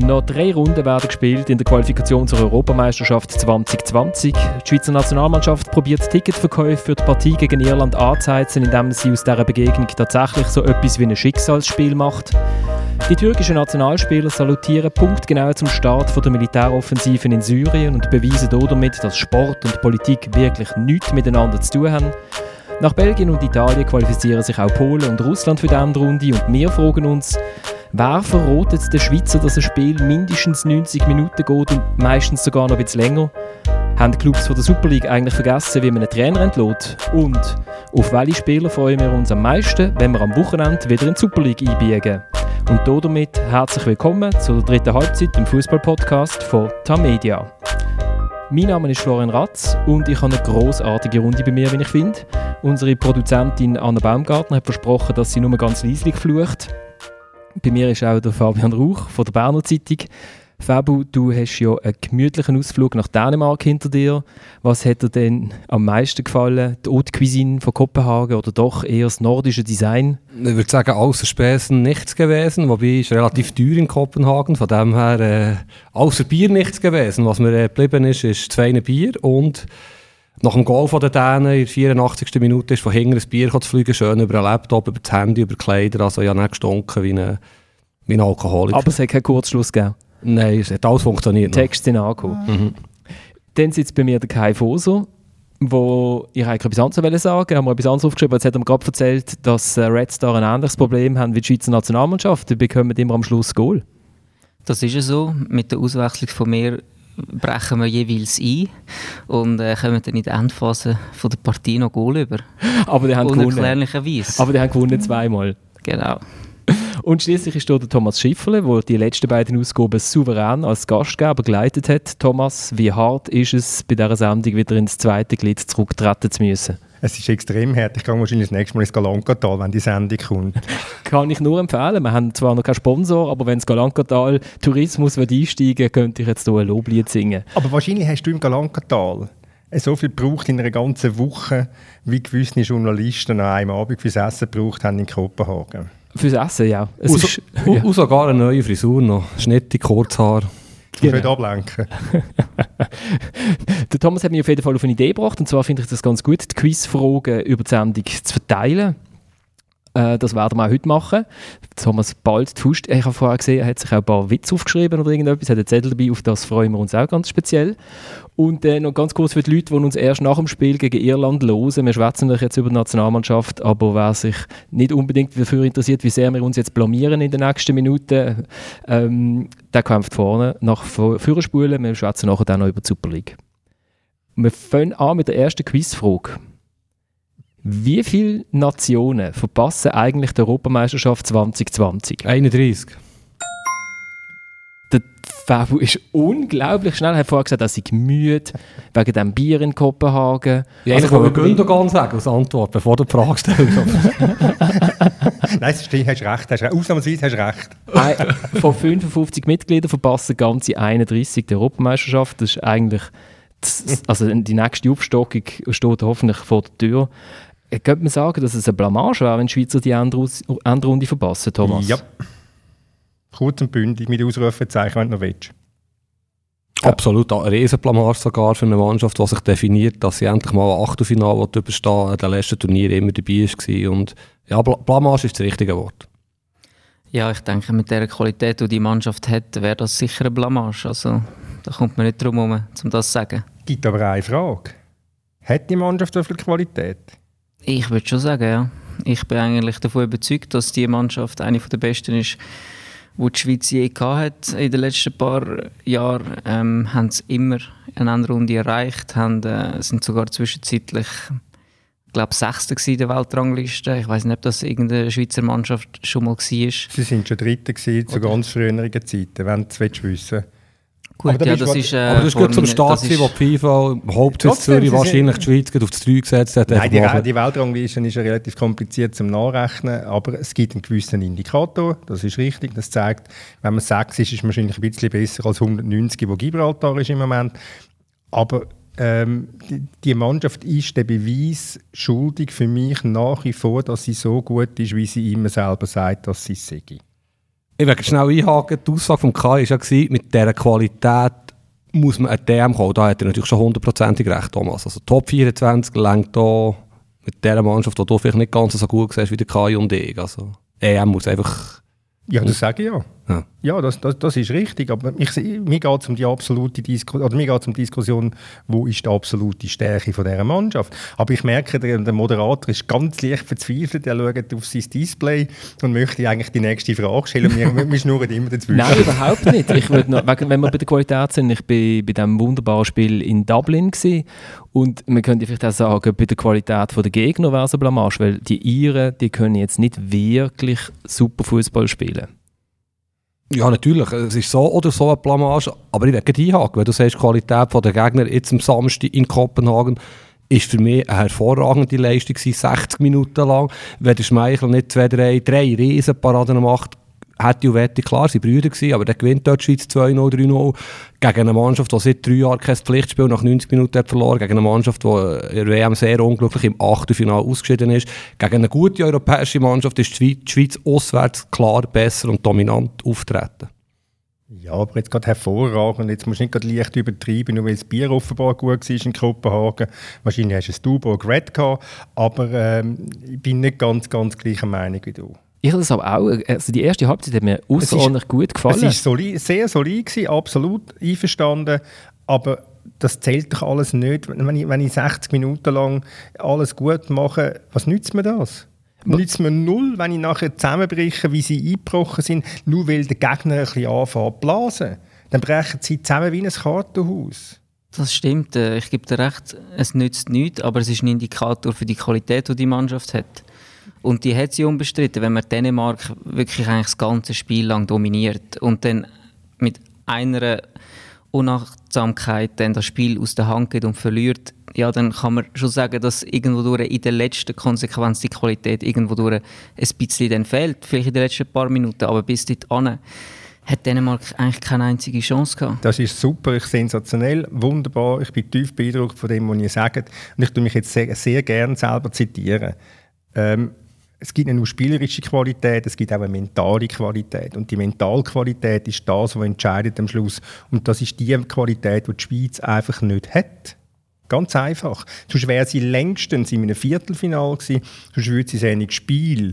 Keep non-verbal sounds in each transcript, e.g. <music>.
Noch drei Runden werden gespielt in der Qualifikation zur Europameisterschaft 2020. Die Schweizer Nationalmannschaft probiert Ticketverkäufe für die Partie gegen Irland anzuheizen, indem sie aus dieser Begegnung tatsächlich so etwas wie ein Schicksalsspiel macht. Die türkischen Nationalspieler salutieren punktgenau zum Start der Militäroffensiven in Syrien und beweisen damit, dass Sport und Politik wirklich nichts miteinander zu tun haben. Nach Belgien und Italien qualifizieren sich auch Polen und Russland für die Endrunde und wir fragen uns, wer verrotet den Schweizer, dass ein Spiel mindestens 90 Minuten geht und meistens sogar noch ein bisschen länger? Haben die Clubs von der Super League eigentlich vergessen, wie man einen Trainer entlädt? Und auf welche Spieler freuen wir uns am meisten, wenn wir am Wochenende wieder in die Super League einbiegen? Und damit herzlich willkommen zur dritten Halbzeit im Fußball-Podcast von Tamedia. Mein Name ist Florian Ratz und ich habe eine großartige Runde bei mir, wie ich finde. Unsere Produzentin Anna Baumgartner hat versprochen, dass sie nur ganz leislich flucht. Bei mir ist auch der Fabian Rauch von der Berner Zeitung. Fabu, du hast ja einen gemütlichen Ausflug nach Dänemark hinter dir. Was hat dir denn am meisten gefallen? Die Haute Cuisine von Kopenhagen oder doch eher das nordische Design? Ich würde sagen, außer Späßen nichts gewesen, wobei es relativ teuer in Kopenhagen, von dem her äh, außer Bier nichts gewesen. Was mir äh, geblieben ist, ist zwei Bier und nach dem Goal von den Dänen in der 84. Minute ist von hinten ein Bier zu fliegen, schön über einen Laptop, über das Handy, über die Kleider, also ja nicht gestunken wie ein, wie ein Alkoholiker. Aber es hat keinen Kurzschluss gegeben? Nein, es hat alles funktioniert. Die Texte sind angekommen. Mhm. Dann sitzt bei mir der Kai Foser, wo ich eigentlich etwas anderes sagen haben wir etwas anderes aufgeschrieben, jetzt hat er mir gerade erzählt, dass äh, Red Star ein ähnliches Problem haben wie die Schweizer Nationalmannschaft, die bekommen immer am Schluss Goal. Das ist ja so, mit der Auswechslung von mir brechen wir jeweils ein und äh, kommen dann in der Endphase von der Partie noch Goal über. Aber die haben gewonnen. Unerklärlicherweise. Aber die haben gewonnen zweimal. Genau. Und schließlich ist dort der Thomas Schifferle, der die letzten beiden Ausgaben souverän als Gastgeber geleitet hat. Thomas, wie hart ist es, bei dieser Sendung wieder ins zweite Glied zurücktreten zu müssen? Es ist extrem hart. Ich gehe wahrscheinlich das nächste Mal ins Galankatal, wenn die Sendung kommt. <laughs> Kann ich nur empfehlen. Wir haben zwar noch keinen Sponsor, aber wenn das Galankatal Tourismus einsteigen könnte ich jetzt hier ein Loblied singen. Aber wahrscheinlich hast du im Galankatal so viel gebraucht in einer ganzen Woche, wie gewisse Journalisten an einem Abend fürs Essen gebraucht haben in Kopenhagen. Fürs Essen, ja. Es und, ist, <laughs> ja. und sogar eine neue Frisur noch. Schnitte, Kurzhaar. Genau. Ich ablenken. <laughs> der Thomas hat mich auf jeden Fall auf eine Idee gebracht. Und zwar finde ich das ganz gut, die Quizfragen über die Sendung zu verteilen. Äh, das werden wir auch heute machen. Thomas bald Fust. Ich habe vorher gesehen, er hat sich auch ein paar Witze aufgeschrieben oder irgendetwas, hat einen Zettel dabei, auf das freuen wir uns auch ganz speziell. Und äh, noch ganz kurz für die Leute, die uns erst nach dem Spiel gegen Irland hören. Wir schwätzen euch jetzt über die Nationalmannschaft, aber wer sich nicht unbedingt dafür interessiert, wie sehr wir uns jetzt blamieren in den nächsten Minuten, ähm, der kämpft vorne nach Führerspulen. Wir schwätzen nachher dann noch über die Super League. Wir fangen an mit der ersten Quizfrage. Wie viele Nationen verpassen eigentlich die Europameisterschaft 2020? 31. Der Fabu ist unglaublich schnell. Er hat vorher gesagt, dass ich müde wegen dem Bier in Kopenhagen. Ja, also, ich wollte Gündogan sagen als Antwort, bevor du die Frage stellst. <laughs> Nein, stimmt, hast recht. Hast recht. Ausnahmsweise hast du recht. Von 55 Mitgliedern verpassen ganze 31 die Europameisterschaft. Das ist eigentlich... Also die nächste Aufstockung steht hoffentlich vor der Tür. Könnte man sagen, dass es eine Blamage wäre, wenn die Schweizer die Endrunde verpassen, Thomas? Ja. Kurz und bündig mit Ausrufezeichen, wenn du noch willst. Ja. Absolut, eine Riesenblamage sogar für eine Mannschaft, die sich definiert, dass sie endlich mal ein Achtelfinale überstehen in den letzten Turnier immer dabei war. Und ja, Blamage ist das richtige Wort. Ja, ich denke, mit der Qualität, die die Mannschaft hat, wäre das sicher eine Blamage. Also, da kommt man nicht drum herum, um das zu sagen. Gibt aber eine Frage. Hat die Mannschaft so viel Qualität? Ich würde schon sagen, ja. Ich bin eigentlich davon überzeugt, dass die Mannschaft eine der besten ist, die die Schweiz je hat in den letzten paar Jahren. Ähm, haben sie immer eine andere Runde erreicht, haben, äh, sind sogar zwischenzeitlich ich glaube, Sechster in der Weltrangliste. Ich weiß nicht, ob das irgendeine Schweizer Mannschaft schon mal war. Sie sind schon Dritter zu ganz früheren Zeiten, wenn du es wissen willst. Gut, aber ja, das ist, äh, aber das ist gut zum Start, wo die FIFA Hauptsitz Zürich wahrscheinlich die Schweiz auf das 3 gesetzt hat. Nein, die, die Weltrangliste ist ja relativ kompliziert zum Nachrechnen, aber es gibt einen gewissen Indikator, das ist richtig. Das zeigt, wenn man 6 ist, ist man wahrscheinlich ein bisschen besser als 190, wo Gibraltar ist im Moment. Aber ähm, die, die, Mannschaft ist der Beweis schuldig für mich nach wie vor, dass sie so gut ist, wie sie immer selber sagt, dass sie es sei. Ich werde schnell einhaken. Die Aussage vom Kai war ja, mit dieser Qualität muss man ein DM kommen. Da hat er natürlich schon hundertprozentig recht, Thomas. Also Top 24 längt da mit dieser Mannschaft, die du vielleicht nicht ganz so gut siehst wie der Kai und ich. Also EM muss einfach ja, das sage ich ja. Ja, ja das, das, das ist richtig. Aber ich, mir geht es um die absolute Diskussion, oder mir um die Diskussion, wo ist die absolute Stärke von dieser Mannschaft. Aber ich merke, der, der Moderator ist ganz leicht verzweifelt. Er schaut auf sein Display und möchte eigentlich die nächste Frage stellen. Wir, wir schnurren immer dazwischen. <laughs> Nein, überhaupt nicht. Ich noch, wenn wir bei der Qualität sind, ich war bei diesem wunderbaren Spiel in Dublin gewesen, und man könnte vielleicht auch sagen, bei der Qualität der Gegner wäre es eine Blamage, weil die Iren, die können jetzt nicht wirklich super Fußball spielen. Ja, natürlich. Es ist so oder so eine Blamage. Aber ich werde einhaken, wenn du sagst, die Qualität der Gegner jetzt am Samstag in Kopenhagen ist für mich eine hervorragende Leistung 60 Minuten lang. Wenn der Schmeichel nicht zwei, drei, drei Riesenparaden macht, hätte und wette, klar, sie Brüder gewesen, aber der gewinnt dort die Schweiz 2-0, 3-0 gegen eine Mannschaft, die seit drei Jahren kein Pflichtspiel nach 90 Minuten hat verloren, gegen eine Mannschaft, die in der WM sehr unglücklich im Achtelfinale ausgeschieden ist. Gegen eine gute europäische Mannschaft ist die Schweiz auswärts klar besser und dominant auftreten. Ja, aber jetzt gerade hervorragend. Jetzt musst du nicht gerade leicht übertreiben, nur weil das Bier offenbar gut war in Kopenhagen. Wahrscheinlich hast du ein Dubourg Red gehabt, aber ähm, ich bin nicht ganz, ganz gleicher Meinung wie du. Ich habe das aber auch, also die erste Halbzeit hat mir außerordentlich gut gefallen. Es war sehr solid, gewesen, absolut einverstanden, aber das zählt doch alles nicht. Wenn ich, wenn ich 60 Minuten lang alles gut mache, was nützt mir das? Nützt mir null, wenn ich nachher zusammenbreche, wie sie eingebrochen sind, nur weil der Gegner ein bisschen anfängt zu blasen. Dann brechen sie zusammen wie ein Kartenhaus. Das stimmt, äh, ich gebe dir recht, es nützt nichts, aber es ist ein Indikator für die Qualität, die die Mannschaft hat. Und die hat sie unbestritten, wenn man Dänemark wirklich eigentlich das ganze Spiel lang dominiert und dann mit einer Unachtsamkeit dann das Spiel aus der Hand geht und verliert, ja, dann kann man schon sagen, dass irgendwo durch in der letzten Konsequenz die Qualität irgendwo durch ein bisschen dann fehlt, vielleicht in den letzten paar Minuten, aber bis dorthin hat Dänemark eigentlich keine einzige Chance gehabt. Das ist super, ich sensationell, wunderbar. Ich bin tief beeindruckt von dem, was ihr sagt. Und ich tue mich jetzt sehr, sehr gerne selber zitieren. Ähm, es gibt nicht nur spielerische Qualität, es gibt auch eine mentale Qualität. Und die Mentalqualität ist das, was entscheidet am Schluss. Und das ist die Qualität, die die Schweiz einfach nicht hat. Ganz einfach. Sonst wäre sie längstens in einem Viertelfinal gewesen, sonst würde sie ein Spiel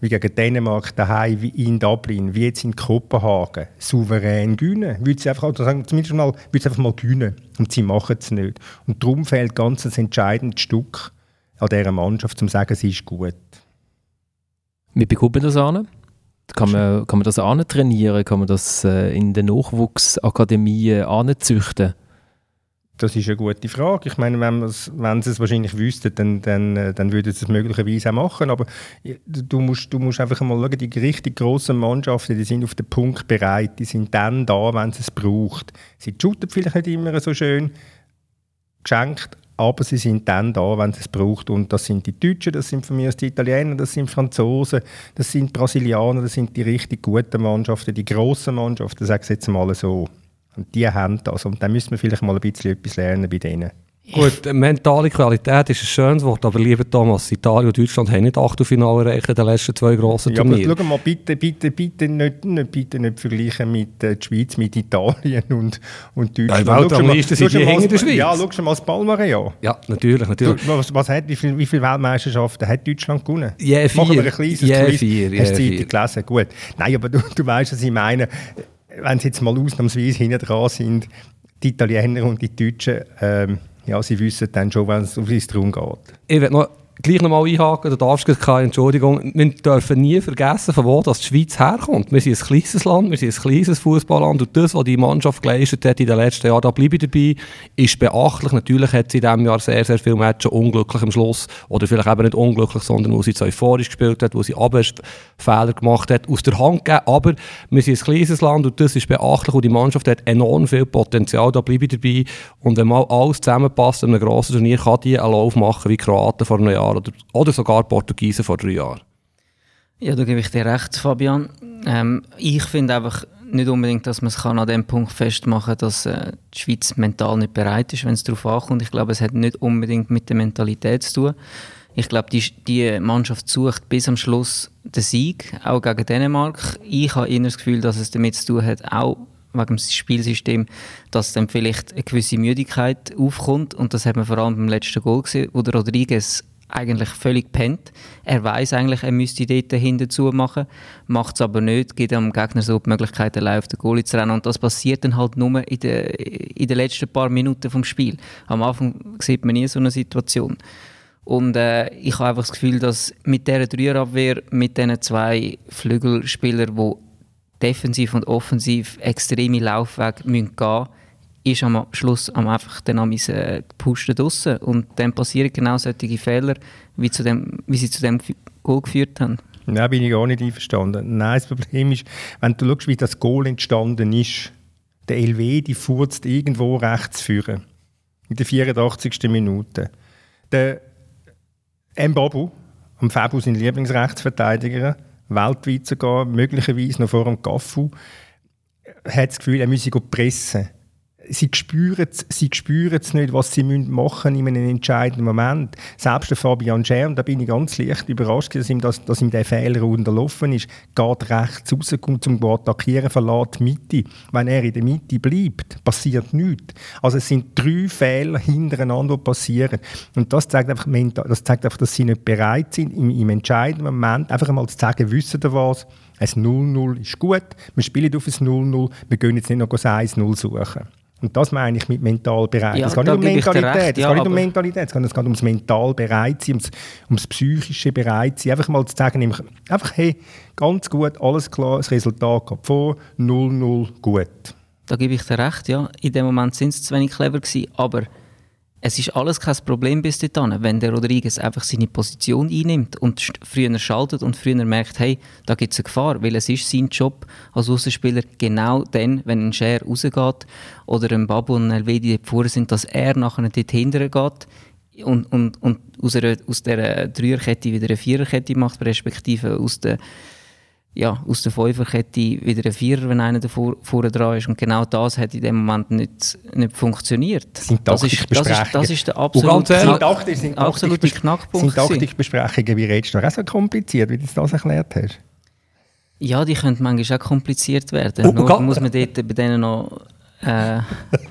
wie gegen Dänemark daheim, wie in Dublin, wie jetzt in Kopenhagen, souverän gewinnen. Würde sie einfach, also sagen, zumindest mal, würde sie einfach mal gewinnen. Und sie machen es nicht. Und darum fehlt ganz ein entscheidendes Stück an dieser Mannschaft, um zu sagen, sie ist gut. Wie bekommt man das an? Kann man, kann man das trainieren? Kann man das äh, in den Nachwuchsakademien anzüchten? Das ist eine gute Frage. Ich meine, wenn, wenn sie es wahrscheinlich wüssten, dann, dann, äh, dann würden sie es möglicherweise auch machen. Aber du musst, du musst einfach mal schauen, die richtig grossen Mannschaften, die sind auf den Punkt bereit. Die sind dann da, wenn sie es braucht. Sie shooten vielleicht nicht immer so schön geschenkt, aber sie sind dann da, wenn es braucht. Und das sind die Deutschen, das sind von mir aus die Italiener, das sind Franzosen, das sind Brasilianer, das sind die richtig guten Mannschaften, die grossen Mannschaften, sage ich jetzt mal so. Und die haben das. Und dann müssen wir vielleicht mal ein bisschen etwas lernen bei denen. Gut, mentale Qualität ist ein schönes Wort, aber lieber Thomas, Italien und Deutschland haben nicht Achtelfinale erreicht in den letzten zwei grossen Turnieren. Ja, aber schau mal, bitte, bitte, bitte nicht, nicht, bitte nicht vergleichen mit äh, der Schweiz, mit Italien und, und Deutschland. Ja, Weltrangliste sind die hinter der Schweiz. Ja, schau mal das Palmarin an. Ja, natürlich, natürlich. Du, was, was hat, wie viele viel Weltmeisterschaften hat Deutschland gewonnen? Je vier. Machen wir ein kleines Je Quiz. vier, je Hast du. Zeitung gelesen? Gut. Nein, aber du, du weißt, was ich meine. Wenn sie jetzt mal ausnahmsweise hinten dran sind, die Italiener und die Deutschen, ähm, ja, sie wissen dann schon, wenn es um es darum geht. Ich will noch gleich nochmal einhaken, du darfst keine Entschuldigung. Wir dürfen nie vergessen, von wo das die Schweiz herkommt. Wir sind ein kleines Land, wir sind ein kleines Fußballland und das, was die Mannschaft geleistet hat in den letzten Jahren, da bleibe ich dabei, ist beachtlich. Natürlich hat sie in diesem Jahr sehr, sehr viele Matches unglücklich am Schluss oder vielleicht eben nicht unglücklich, sondern wo sie zu euphorisch gespielt hat, wo sie aber Fehler gemacht hat, aus der Hand gegeben. Aber wir sind ein kleines Land und das ist beachtlich und die Mannschaft hat enorm viel Potenzial, da bleibe ich dabei. Und wenn mal alles zusammenpasst in einem grossen Turnier, kann die einen Lauf machen wie Kroaten vor einem Jahr oder, oder sogar Portugiesen vor drei Jahren. Ja, da gebe ich dir recht, Fabian. Ähm, ich finde einfach nicht unbedingt, dass man es an dem Punkt festmachen kann, dass äh, die Schweiz mental nicht bereit ist, wenn es darauf ankommt. Ich glaube, es hat nicht unbedingt mit der Mentalität zu tun. Ich glaube, die, die Mannschaft sucht bis am Schluss den Sieg, auch gegen Dänemark. Ich habe eher das Gefühl, dass es damit zu tun hat, auch wegen dem Spielsystem, dass dann vielleicht eine gewisse Müdigkeit aufkommt. Und das hat man vor allem beim letzten Goal gesehen, wo der Rodriguez eigentlich völlig pennt. Er weiß eigentlich, er müsste dort hinten zu machen, macht es aber nicht, gibt dem Gegner so die Möglichkeit, allein auf den Goalie zu rennen. Und das passiert dann halt nur in den, in den letzten paar Minuten vom Spiel. Am Anfang sieht man nie so eine Situation. Und äh, ich habe einfach das Gefühl, dass mit dieser Dreierabwehr, mit diesen zwei Flügelspielern, die defensiv und offensiv extreme Laufwege gehen müssen, ist am Schluss am einfach dann am äh, Pusten draussen. Und dann passieren genau solche Fehler, wie, zu dem, wie sie zu dem Goal geführt haben. Nein, bin ich gar nicht einverstanden. Nein, das Problem ist, wenn du schaust, wie das Goal entstanden ist, der LW, die furzt irgendwo rechts führen. In der 84. Minute. Der Mbabu, am Fabu sein Lieblingsrechtsverteidiger, weltweit sogar, möglicherweise noch vor dem Gaffu, hat das Gefühl, er müsse pressen sie spüren es sie spüren nicht, was sie machen in einem entscheidenden Moment. Selbst der Fabian Scher, und da bin ich ganz leicht überrascht, dass ihm, das, dass ihm der Fehler unterlaufen ist, geht rechts raus, kommt zum Attackieren, verlässt die Mitte. Wenn er in der Mitte bleibt, passiert nichts. Also es sind drei Fehler hintereinander, die passieren. Und das zeigt einfach, das zeigt einfach dass sie nicht bereit sind, im, im entscheidenden Moment einfach einmal zu sagen, wissen Sie was, ein 0-0 ist gut, wir spielen auf ein 0-0, wir gehen jetzt nicht noch ein 1-0 suchen. Und das meine ich mit mental bereit. Ja, es geht nicht um Mentalität, es ja, geht nicht um Mentalität, es geht ums mental bereit sein, ums, ums psychische bereit sein. Einfach mal zu sagen, einfach, hey, ganz gut, alles klar, das Resultat geht vor, 0-0, gut. Da gebe ich dir recht, ja. In dem Moment sind sie zu wenig clever gewesen, aber es ist alles kein Problem bis dahin, wenn der Rodriguez einfach seine Position einnimmt und früher schaltet und früher merkt, hey, da gibt es eine Gefahr, weil es ist sein Job als Außenspieler genau dann, wenn ein Scher rausgeht oder ein Babu und ein Elvedi vorne sind, dass er nachher dort hinterher geht und, und, und aus, einer, aus dieser Dreierkette wieder eine Viererkette macht, respektive aus der ja, aus der Fünferkette wieder ein Vierer, wenn einer davor, vorne dran ist. Und genau das hat in dem Moment nicht, nicht funktioniert. Sind das, ist, das, ist, das ist der absolute, Knack, Taktik, sind absolute Knackpunkt. Sind Taktikbesprechungen wie redest du noch so kompliziert, wie du das erklärt hast? Ja, die können manchmal auch kompliziert werden. Oh, Nur muss man dort bei denen noch äh,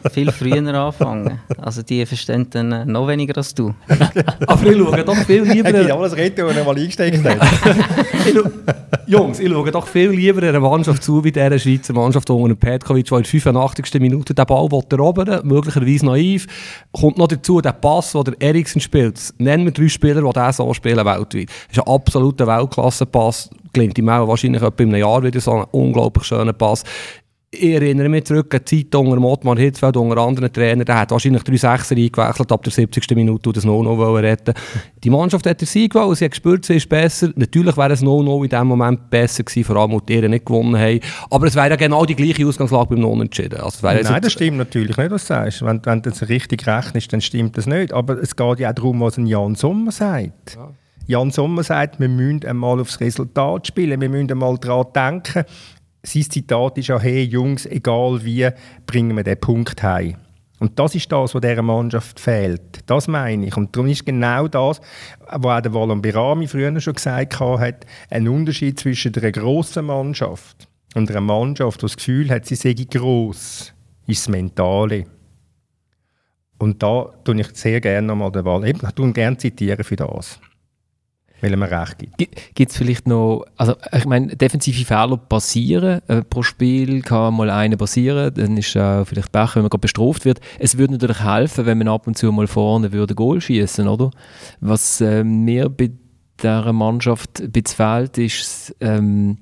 viel früher anfangen. Also die verstehen dann äh, noch weniger als du. <laughs> Aber ich schaue doch viel lieber... Ich alles reden, wenn er mal eingesteckt hat. <laughs> Jungs, ich schaue doch viel lieber einer Mannschaft zu, wie dieser Schweizer Mannschaft unter Petkovic, die in der 85. Minute den Ball erobern möglicherweise naiv. Kommt noch dazu der Pass, den der Eriksen spielt. Nennen wir drei Spieler, die diesen so spielen weltweit. Das ist ein absoluter Weltklasse-Pass. Gelingt ihm auch wahrscheinlich etwa in einem Jahr wieder so ein unglaublich schöner Pass ich erinnere mich zurück an die Zeit unter Mottmar Hitzfeld, unter anderen Trainern, der hat wahrscheinlich drei Sechser eingewechselt ab der 70. Minute und das No-No retten Die Mannschaft hat den Sieg gewollt, sie hat gespürt, sie ist besser. Natürlich wäre es No-No in dem Moment besser gewesen, vor allem, weil die Ehre nicht gewonnen haben. Aber es wäre ja genau die gleiche Ausgangslage beim Non-Entschieden. Also Nein, das stimmt natürlich nicht, was du sagst. Wenn, wenn du das richtig rechnest, dann stimmt das nicht. Aber es geht ja auch darum, was ein Jan Sommer sagt. Ja. Jan Sommer sagt, wir müssen einmal aufs Resultat spielen, wir müssen einmal daran denken, sein Zitat ist ja, hey Jungs, egal wie, bringen wir den Punkt heim. Und das ist das, was dieser Mannschaft fehlt. Das meine ich. Und darum ist genau das, was auch der Wallon Birami früher schon gesagt hat, ein Unterschied zwischen einer grossen Mannschaft und einer Mannschaft, die das Gefühl hat, sie sei gross, ist das Mentale. Und da tue ich sehr gerne nochmal den ich tue gerne zitieren für das weil er recht gibt. Gibt es vielleicht noch, also ich meine, defensive Fehler passieren, äh, pro Spiel kann mal einer passieren, dann ist äh, vielleicht Pech, wenn man gerade bestraft wird. Es würde natürlich helfen, wenn man ab und zu mal vorne würde Goal schießen, oder? Was äh, mir bei dieser Mannschaft ein bisschen fehlt, ist ähm,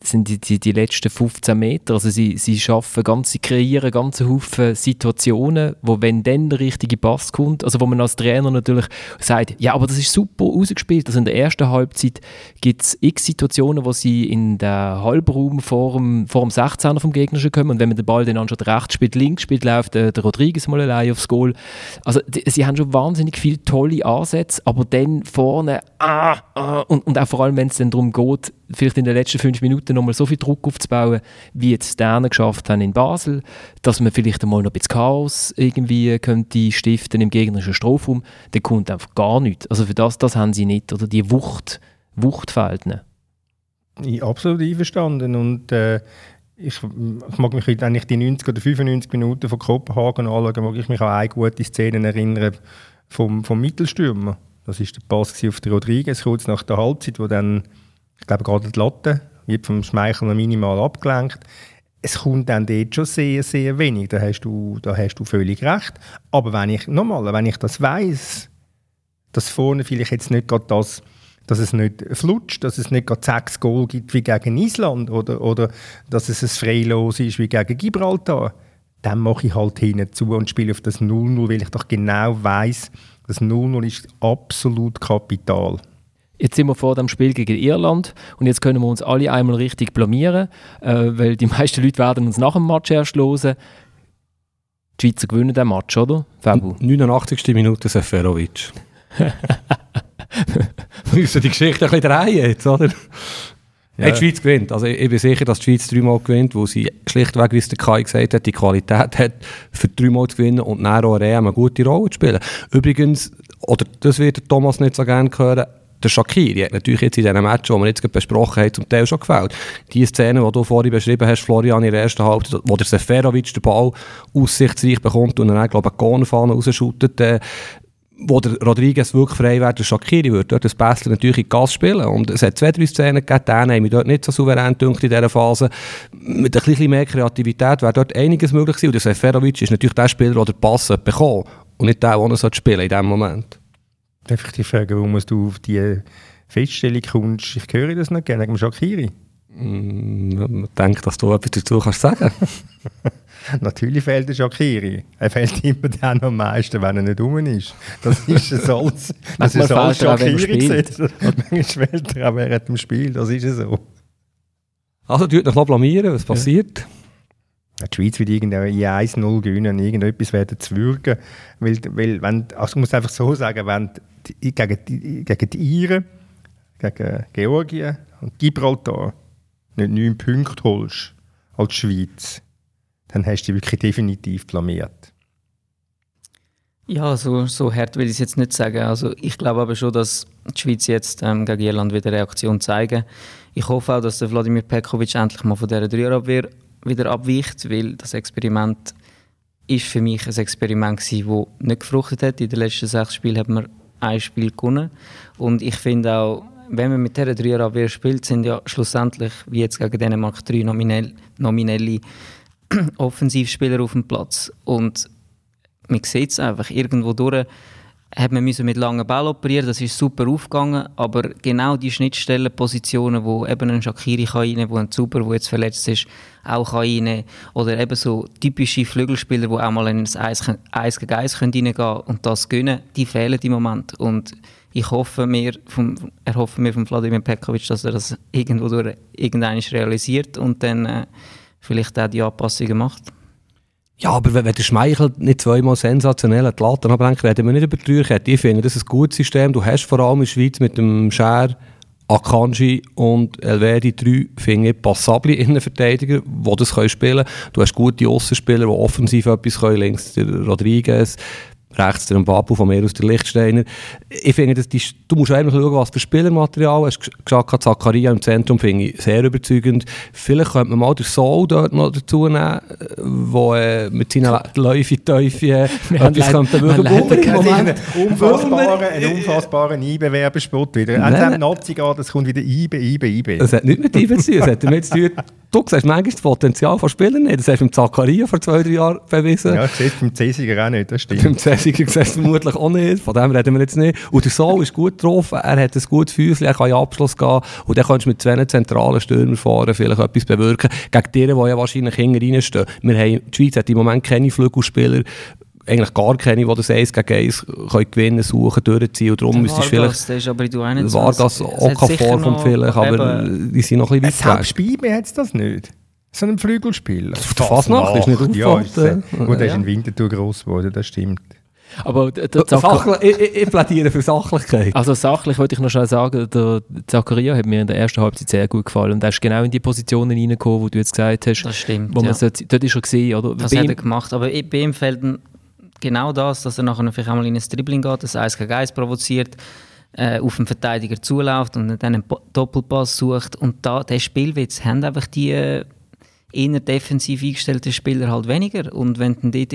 sind die, die, die letzten 15 Meter. Also sie, sie schaffen ganz, kreieren ganze Haufen Situationen, wo wenn dann der richtige Pass kommt, also wo man als Trainer natürlich sagt, ja, aber das ist super ausgespielt. Also in der ersten Halbzeit gibt es x Situationen, wo sie in den Halbraum vor dem, vor dem 16er vom Gegner schon kommen und wenn man den Ball dann anstatt rechts spielt, links spielt, läuft der, der Rodriguez mal allein aufs Goal. Also die, sie haben schon wahnsinnig viele tolle Ansätze, aber dann vorne ah, ah, und, und auch vor allem, wenn es dann darum geht, vielleicht in den letzten fünf Minuten nochmal so viel Druck aufzubauen, wie jetzt Sterne geschafft haben in Basel, dass man vielleicht einmal noch ein bisschen Chaos irgendwie könnte stiften im gegnerischen Strafraum, dann kommt einfach gar nichts. Also für das, das haben sie nicht, oder die Wucht, Wucht fehlt ihnen. Ich absolut einverstanden und äh, ich, ich, mag mich eigentlich die 90 oder 95 Minuten von Kopenhagen anschauen, mag ich mich an eine gute Szene erinnern vom, vom Mittelstürmer. Das war der Pass auf die Rodriguez, kurz nach der Halbzeit, wo dann, ich glaube, gerade die Latte wird vom Schmeichel minimal abgelenkt. Es kommt dann dort schon sehr, sehr wenig. Da hast du, da hast du völlig recht. Aber wenn ich, nochmal, wenn ich das weiß, dass vorne vielleicht jetzt nicht gerade das dass es nicht flutscht, dass es nicht gerade sechs Goal gibt wie gegen Island oder, oder dass es ein Freilos ist wie gegen Gibraltar, dann mache ich halt hinten zu und spiele auf das 0-0, weil ich doch genau weiß, das 0-0 ist absolut kapital. Jetzt sind wir vor dem Spiel gegen Irland und jetzt können wir uns alle einmal richtig blamieren, äh, weil die <laughs> meisten Leute werden uns nach dem Match erst hören. Die Schweizer gewinnen den Match, oder? Fabu? 89. Minute Seferovic. <laughs> wir müssen die Geschichte ein bisschen drehen jetzt, oder? Ja. die Schweiz gewinnt. Also ich, bin sicher, dass die Schweiz dreimal gewinnt, wo sie schlichtweg, wie es der Kai gesagt hat, die Qualität hat, für dreimal zu gewinnen und dann auch eine gute Rolle zu spielen. Übrigens, oder das wird Thomas nicht so gerne hören, der Shakiri hat natürlich jetzt in diesen Match, die wir jetzt besprochen haben, zum Teil schon gefällt. Die Szene, die du vorhin beschrieben hast, Florian, in der ersten Halbzeit, wo der Seferovic den Ball aussichtsreich bekommt und dann, glaube ich, eine Kornfahne rausschüttet, äh, wo der Rodriguez wirklich frei wäre, der Shakiri würde dort das Bessler natürlich in Gas spielen. Und es hat zwei, drei Szenen gegeben, die haben mich dort nicht so souverän gedacht in dieser Phase. Mit ein bisschen mehr Kreativität wäre dort einiges möglich gewesen. Und der Seferovic ist natürlich der Spieler, der den Pass bekommen und nicht der, der er spielen in diesem Moment. Darf ich dich fragen, warum du auf diese Feststellung kommst? Ich höre das nicht gerne, wegen Shakiri. Mm, ich denke, dass du etwas dazu kannst sagen <laughs> Natürlich fehlt der Shakiri. Er fehlt immer dann am meisten, wenn er nicht rum ist. Das ist es <laughs> als, das ist als Shakiri gesetzt. Manchmal fehlt er auch während dem Spiel, das ist so. Also, du noch blamieren, was passiert? Ja. Die Schweiz wird irgendwie 1-0 gewinnen, irgendetwas werden zu würgen. Weil, weil wenn, also ich muss einfach so sagen, wenn gegen, die, gegen die Iren, gegen Georgien und Gibraltar nicht neun Punkte holst als Schweiz, dann hast du dich wirklich definitiv blamiert. Ja, so, so hart will ich es jetzt nicht sagen. Also ich glaube aber schon, dass die Schweiz jetzt ähm, gegen Irland wieder Reaktion zeigen. Ich hoffe auch, dass der Wladimir Pekovic endlich mal von dieser Dreierabwehr wieder abweicht, weil das Experiment ist für mich ein Experiment das nicht gefruchtet hat. In den letzten sechs Spielen hat man ein Spiel gewonnen. Und ich finde auch, wenn man mit dieser Dreierabwehr spielt, sind ja schlussendlich, wie jetzt gegen Dänemark, drei nominell, nominelle <clears throat> Offensivspieler auf dem Platz. Und man sieht es einfach, irgendwo durch hat man mit langen Ball operieren, das ist super aufgegangen, aber genau die Schnittstellenpositionen, wo eben ein Shakiri kann rein, wo ein Zuber, wo jetzt verletzt ist, auch kann rein, oder eben so typische Flügelspieler, die auch mal in ein 1 gegen 1 reingehen können und das gönnen, die fehlen im Moment und ich hoffe mir vom, erhoffe mir von Vladimir Pekovic, dass er das irgendwo durch irgendwann realisiert und dann äh, vielleicht auch die Anpassungen macht. Ja, aber wenn, der Schmeichel nicht zweimal sensationell hat, dann ablenkt, reden wir nicht über die. Ich finde, das ist ein gutes System. Du hast vor allem in der Schweiz mit dem Scher, Akanji und Elvedi drei finde ich passable Innenverteidiger, die das spielen können. Du hast gute Aussenspieler, die offensiv etwas können. Links der Rodriguez, rechts der Mbapu, von mir aus der Lichtsteiner. Ich finde, dass die, du musst einfach schauen, was für Spielermaterial hast. Du gesagt, Zakaria im Zentrum finde ich sehr überzeugend. Vielleicht könnte man mal den Soul dort noch dazu nehmen, wo äh, mit seinen Läufen, Teufel äh, <laughs> etwas könnte. Moment. Unfassbaren, einen unfassbaren IBE-Werbespot wieder. An dem Nazi geht, es kommt wieder IBE, IBE, IBE. Es hat nicht mit IBE zu tun, es hat damit zu tun, du siehst manchmal das Potenzial von Spielern nicht. Das hast du mit Zakaria vor zwei, drei Jahren bewiesen. Ja, ich sehe es beim Cäsiger auch nicht, das stimmt. Du es vermutlich auch nicht, von dem reden wir jetzt nicht. Und der Saul ist gut getroffen, er hat ein gutes Füßchen, er kann in Abschluss gehen und dann kannst du mit zwei zentralen Stürmern fahren, vielleicht etwas bewirken, gegen die, die ja wahrscheinlich hinten reinstehen. Wir haben, die Schweiz hat im Moment keine Flügelspieler, eigentlich gar keine, die das 1 gegen 1 können gewinnen, suchen, durchziehen. Und darum müsstest du vielleicht... Der ist aber du auch nicht Vargas auch keine Form vielleicht, aber die sind noch ein bisschen weit weg. Selbst bei hat es das nicht. So ein Flügelspieler. Fasnacht ist nicht ja, ist, äh, Gut, der ja. ist in Winterthur gross geworden, das stimmt. Aber der, der <laughs> ich, ich, plädiere für Sachlichkeit. Also sachlich wollte ich noch schnell sagen, der Zakaria hat mir in der ersten Halbzeit sehr gut gefallen und er ist genau in die Positionen reingekommen, wo du jetzt gesagt hast. Das stimmt, wo man ja. sollte, dort ist er gesehen, oder? Das bei hat er gemacht, aber bei ihm fällt genau das, dass er nachher vielleicht einmal in ein Dribbling geht, das 1 gegen 1 provoziert, äh, auf den Verteidiger zuläuft und dann einen Doppelpass sucht und da, der Spielwitz haben einfach die äh, eher defensiv eingestellten Spieler halt weniger. Und wenn du dort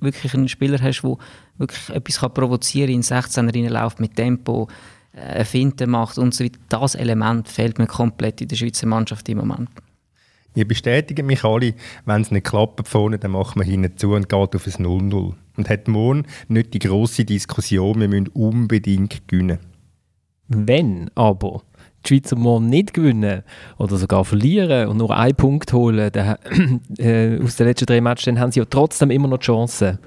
wirklich einen Spieler hast, der wirklich etwas kann provozieren kann, in 16er reinläuft mit Tempo, äh, eine Finte macht und so weiter, das Element fehlt mir komplett in der Schweizer Mannschaft im Moment. Ihr bestätigt mich alle, wenn es nicht klappt vorne, dann macht man hinten zu und geht auf ein 0-0. Und hat morgen nicht die grosse Diskussion, wir müssen unbedingt gewinnen. Wenn aber die Schweizer morgen nicht gewinnen oder sogar verlieren und nur einen Punkt holen dann, <clears throat> äh, aus den letzten drei Matches, dann haben sie ja trotzdem immer noch die Chance,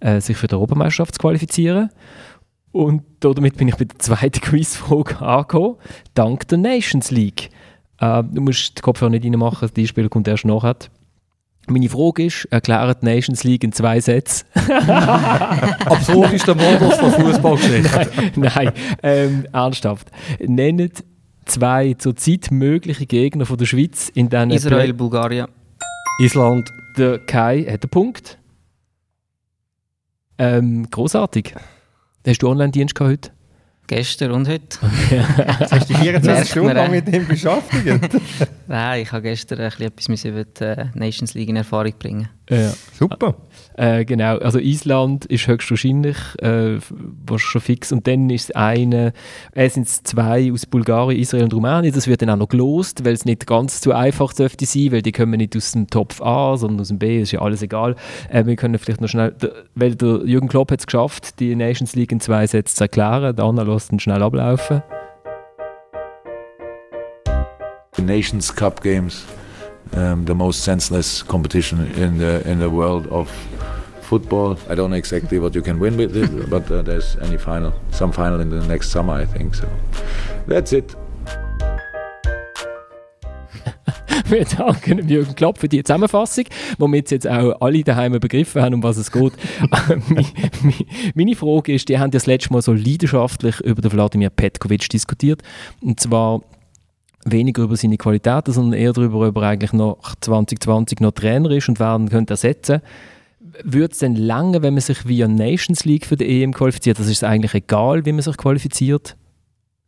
äh, sich für die Europameisterschaft zu qualifizieren. Und damit bin ich bei der zweiten <laughs> Quizfrage angekommen, dank der Nations League. Äh, du musst den Kopfhörer nicht reinmachen, das Spiel kommt erst nachher. Meine Frage ist, erklärt die Nations League in zwei Sätzen. <laughs> Absurdischster Modus von Fußballgeschichte. <laughs> nein, nein ähm, ernsthaft. Nennt zwei zurzeit mögliche Gegner von der Schweiz in diesen Israel, Play Bulgarien. Island. Der Kai hat einen Punkt. Ähm, großartig. Hast du Online-Dienst heute? Gestern und heute. Jetzt <laughs> hast du 24 Stunden lang mit ihm beschäftigt. <laughs> Nein, ich habe gestern etwas über die äh, Nations League in Erfahrung bringen. Ja. Super. Äh, genau, also Island ist höchstwahrscheinlich äh, was schon fix. Und dann ist es eine, äh, sind es zwei aus Bulgarien, Israel und Rumänien. Das wird dann auch noch gelost, weil es nicht ganz zu einfach dürfte sein, weil die kommen nicht aus dem Topf A, sondern aus dem B, das ist ja alles egal. Äh, wir können vielleicht noch schnell, der, weil der Jürgen Klopp hat es geschafft, die Nations League in zwei Sätzen zu erklären. Der Anna schnell ablaufen. The Nations Cup Games um, the most senseless competition in the in the world of football. I don't know exactly what you can win with it, but uh, there's any final, some final in the next summer, I think. So that's it. Wir danken <laughs> Jürgen Klopp für die Zusammenfassung, womit jetzt auch alle daheim begriffen haben, um was es geht. <laughs> meine Frage ist, die haben das letzte Mal so leidenschaftlich über den Wladimir Petkovic diskutiert. Und zwar weniger über seine Qualitäten, sondern eher darüber, ob er eigentlich nach 2020 noch Trainer ist und wer ihn könnte ersetzen würde es denn lange, wenn man sich via Nations League für die EM qualifiziert? Das ist eigentlich egal, wie man sich qualifiziert.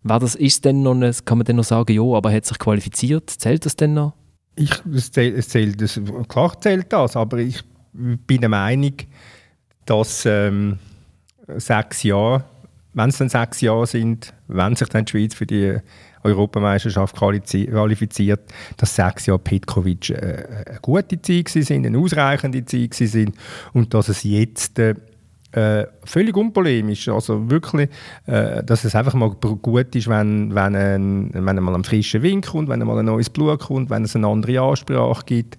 War das ist denn noch kann man denn noch sagen, ja, aber er hat sich qualifiziert? Zählt das denn noch? Ich, es zählt, es zählt das, klar zählt das, aber ich bin der Meinung, dass ähm, sechs Jahre, wenn es dann sechs Jahre sind, wenn sich dann die Schweiz für die Europameisterschaft qualifiziert, dass sechs Jahre Petkovic äh, eine gute Zeit sind, eine ausreichende Zeit sind und dass es jetzt äh, völlig unpolemisch, also wirklich, äh, dass es einfach mal gut ist, wenn, wenn, ein, wenn mal ein frischer Wind kommt, wenn mal ein neues Blut kommt, wenn es eine andere Ansprache gibt,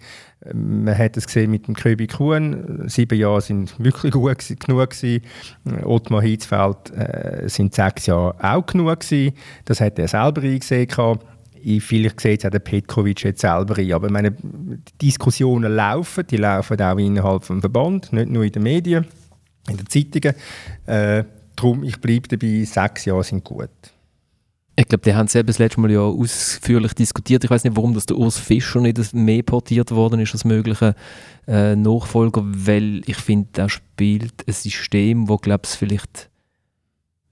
man hat es gesehen mit dem Köbi Kuhn. Sieben Jahre sind wirklich gut genug gewesen. Ottmar Hitzfeld äh, sind sechs Jahre auch genug gewesen. Das hat er selber eingesehen. Ich, vielleicht sieht es auch der Petkovic jetzt selber ein. Aber meine, Diskussionen laufen. Die laufen auch innerhalb des Verband, nicht nur in den Medien, in den Zeitungen. Äh, darum, ich bleibe dabei, sechs Jahre sind gut. Ich glaube, die haben es das letzte Mal ja ausführlich diskutiert. Ich weiß nicht, warum das der Urs Fischer nicht mehr portiert worden ist als möglicher äh, Nachfolger, weil ich finde, er spielt ein System, wo, glaube ich, vielleicht,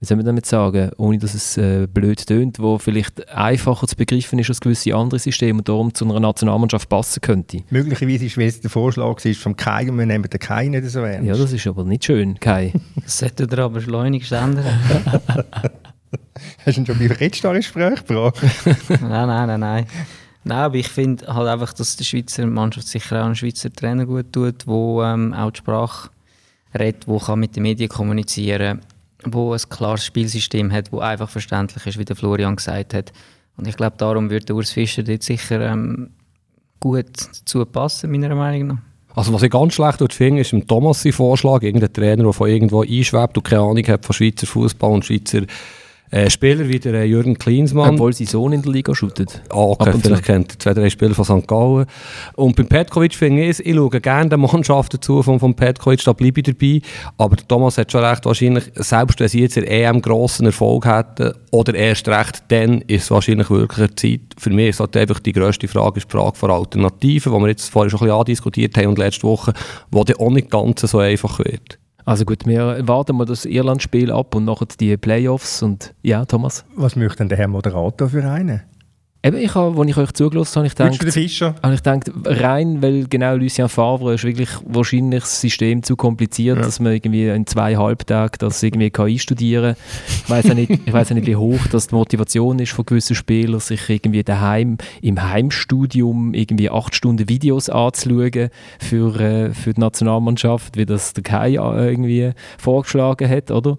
wie soll man damit sagen, ohne dass es äh, blöd tönt, wo vielleicht einfacher zu begreifen ist als gewisse andere Systeme und darum zu einer Nationalmannschaft passen könnte. Möglicherweise ist, weil es der Vorschlag ist vom Kai und wir nehmen den Kai nicht so ernst. Ja, das ist aber nicht schön, Kai. <laughs> das sollte er aber schleunigst ändern. <laughs> Hast du ihn schon beim Redstar-Gespräch gebracht? <laughs> nein, nein, nein, nein. Nein, aber ich finde halt einfach, dass die Schweizer Mannschaft sicher auch einen Schweizer Trainer gut tut, der ähm, auch die Sprache redet, der mit den Medien kommunizieren kann, der ein klares Spielsystem hat, das einfach verständlich ist, wie der Florian gesagt hat. Und ich glaube, darum würde Urs Fischer dort sicher ähm, gut dazu passen, meiner Meinung nach. Also was ich ganz schlecht finde, ist im Thomas Vorschlag, irgendein Trainer, der von irgendwo einschwebt und keine Ahnung hat von Schweizer Fußball und Schweizer Äh, Spieler wie der äh, Jürgen Klinsmann. Obwohl sein Sohn in der Liga shootet. Ah, okay, Ab und vielleicht zu. kennt ihr zwei, drei Spieler von St. Gallen. Und beim Petkovic finde ich es, ich schaue gerne der Mannschaft dazu von, von Petkovic, da bleibe ich dabei. Aber Thomas hat schon recht, wahrscheinlich, selbst wenn sie jetzt in EM grossen Erfolg hätten, oder erst recht, dann ist es wahrscheinlich wirklich eine Zeit. Für mich ist halt einfach die grösste Frage, ist die Frage von Alternativen, die wir jetzt vorhin schon ein bisschen andiskutiert haben und letzte Woche, wo dann auch nicht ganz so einfach wird. Also gut, wir warten mal das Irland-Spiel ab und nachher die Playoffs. Und ja, Thomas. Was möchte denn der Herr Moderator für einen? Eben, ich habe, als ich euch zugelassen habe, ich gedacht, habe ich gedacht, rein, weil genau Lucien Favre ist wirklich wahrscheinlich das System zu kompliziert, Ja. dass man irgendwie in zwei Halbtagen das irgendwie KI studieren Ich weiß ja nicht, ich weiß ja nicht, wie hoch das die Motivation ist von gewissen Spielern, sich irgendwie daheim im Heimstudium irgendwie acht Stunden Videos anzuschauen für, äh, für die Nationalmannschaft, wie das der Kai äh, irgendwie vorgeschlagen hat, oder?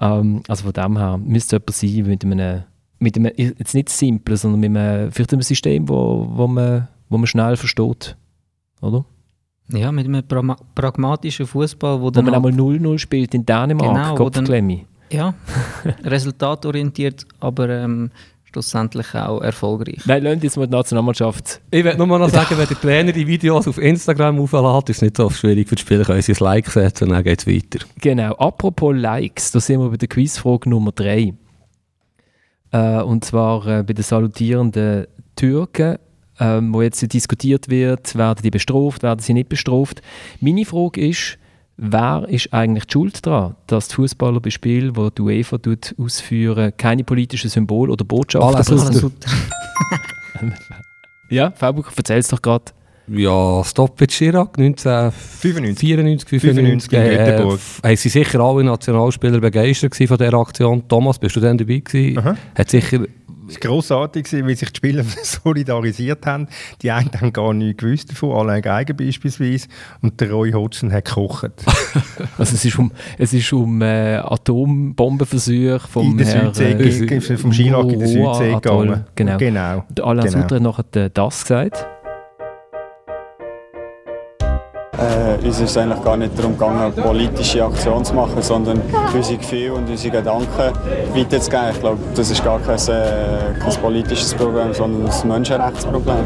Ähm, also von dem her müsste es jemand sein mit einem mit einem, jetzt nicht simplen, sondern mit einem, vielleicht einem System, wo, wo, man, wo man schnell versteht. Oder? Ja, mit einem pra pragmatischen Fußball, wo Wo dann man einmal 0-0 spielt in Dänemark, Genau, Kopfklemmi. ja, <laughs> resultatorientiert, aber ähm, schlussendlich auch erfolgreich. Nein, lasst jetzt mal die Nationalmannschaft. Ich will nur noch <laughs> sagen, wenn der Trainer die Videos auf Instagram auflädt, ist es nicht so schwierig für die Spieler, können sie ein Like setzen und dann geht es weiter. Genau, apropos Likes, da sind wir bei der Quizfrage Nummer 3. Äh, und zwar äh, bei den salutierenden Türken, ähm, wo jetzt diskutiert wird, werden die bestraft, werden sie nicht bestraft. Meine Frage ist, wer ist eigentlich die schuld daran, dass die Fußballer bei Spielen, die die UEFA tut, ausführen, keine politischen Symbole oder Botschaften Alles? <laughs> Sutter. <laughs> Ja, Fabio, erzähl es doch gerade. Ja, Stop mit Chirac, 1994, 95. 95, 95 in äh, Göteborg. f- haben sie sicher alle Nationalspieler begeistert gewesen von dieser Aktion. Thomas, bist du dann dabei gewesen? Aha. Hat sicher, Es war grossartig, gewesen, wie sich die Spieler <laughs> solidarisiert haben. Die einen haben gar nichts gewusst davon, Alain Geiger beispielsweise. Und der Roy Hodgson hat gekocht. <laughs> Also es ist um, es ist um äh, Atombombenversuche vom in der Herr, Südsee, äh, vom Chirac in der Südsee gegangen. Genau. genau. Der Alain Genau. Sutter hat nachher äh, das gesagt. Äh, uns ist es eigentlich gar nicht darum gegangen, politische Aktion zu machen, sondern unsere Gefühle und unsere Gedanken weiterzugeben. Ich glaube, das ist gar kein, äh, kein politisches Problem, sondern ein Menschenrechtsproblem.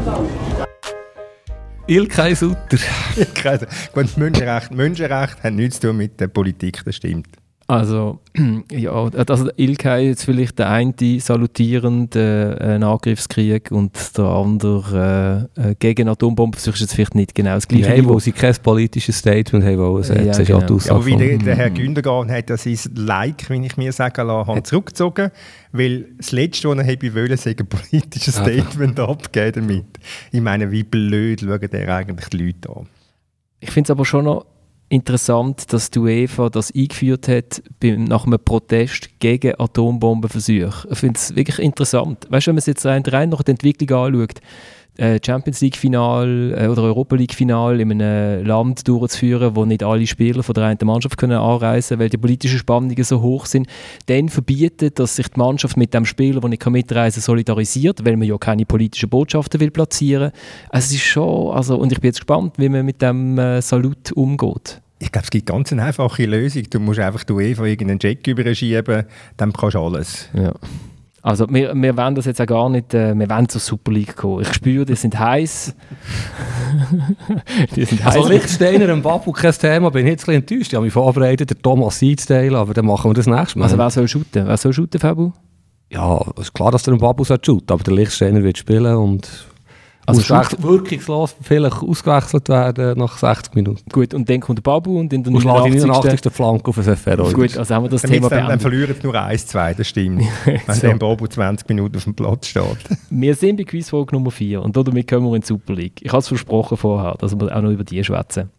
Ilkay Sutter. <laughs> Also, Gut, Menschenrechte, Menschenrechte haben nichts zu tun mit der Politik, das stimmt. Also, <clears throat> ja, also Ilkay jetzt vielleicht der eine salutierende äh, Angriffskrieg und der andere äh, äh, gegen Atombombenversuche ist jetzt vielleicht nicht genau das gleiche. Nein, wo sie kein politisches Statement haben wollen setzen. Ja, genau. die Ja, Aussage aber wie der, der Herr Gündogan hat ja sein Like, wenn ich mir sagen lasse, hat zurückgezogen, weil das Letzte, was er hätte wollen, sei ein politisches Statement abgeben damit. Ich meine, wie blöd schauen der eigentlich die Leute an. Ich finde es aber schon noch interessant, dass die UEFA das eingeführt hat nach einem Protest gegen Atombombenversuche. Ich finde es wirklich interessant. Weißt du, wenn man es jetzt rein, rein nach der Entwicklung anschaut, Champions League Final äh, oder Europa League Final in einem Land durchzuführen, wo nicht alle Spieler von der einen Mannschaft können anreisen, weil die politischen Spannungen so hoch sind, dann verbietet, dass sich die Mannschaft mit dem Spieler, der nicht kann mitreisen, solidarisiert, weil man ja keine politischen Botschaften will platzieren. Also es ist schon, also und ich bin jetzt gespannt, wie man mit dem äh, Salut umgeht. Ich glaube, es gibt ganz eine einfache Lösung. Du musst einfach die UEFA irgendeinen Check überschieben, dann kannst du alles. Ja. Also wir, wir wollen das jetzt auch gar nicht, äh, wir wollen zur Super League kommen. Ich spüre, die sind heiß. <laughs> die sind Also heiß. Lichtsteiner und Babu kein Thema, bin ich jetzt ein bisschen enttäuscht. Ich habe mich vorbereitet, den Thomas einzuteilen, aber dann machen wir das nächste Mal. Also wer soll shooten? Wer soll shooten, Fabu? ja, es ist klar, dass der Babu shooten aber der Lichtsteiner wird spielen und Also ausgewechselt- wirkungslos vielleicht ausgewechselt werden nach 60 Minuten. Gut, und dann kommt der Babu und in der Und schlägt die 89. 89. Flanke auf den Seferovic. Gut, also haben wir das Dann, Thema dann, dann beendet. verlieren sie nur 1-2, das stimmt. <laughs> Wenn So. der Bobo 20 Minuten auf dem Platz steht. <laughs> Wir sind bei Quizfolge Nummer 4 und damit kommen wir in die Super League. Ich habe es versprochen vorher, dass wir auch noch über die schwätzen.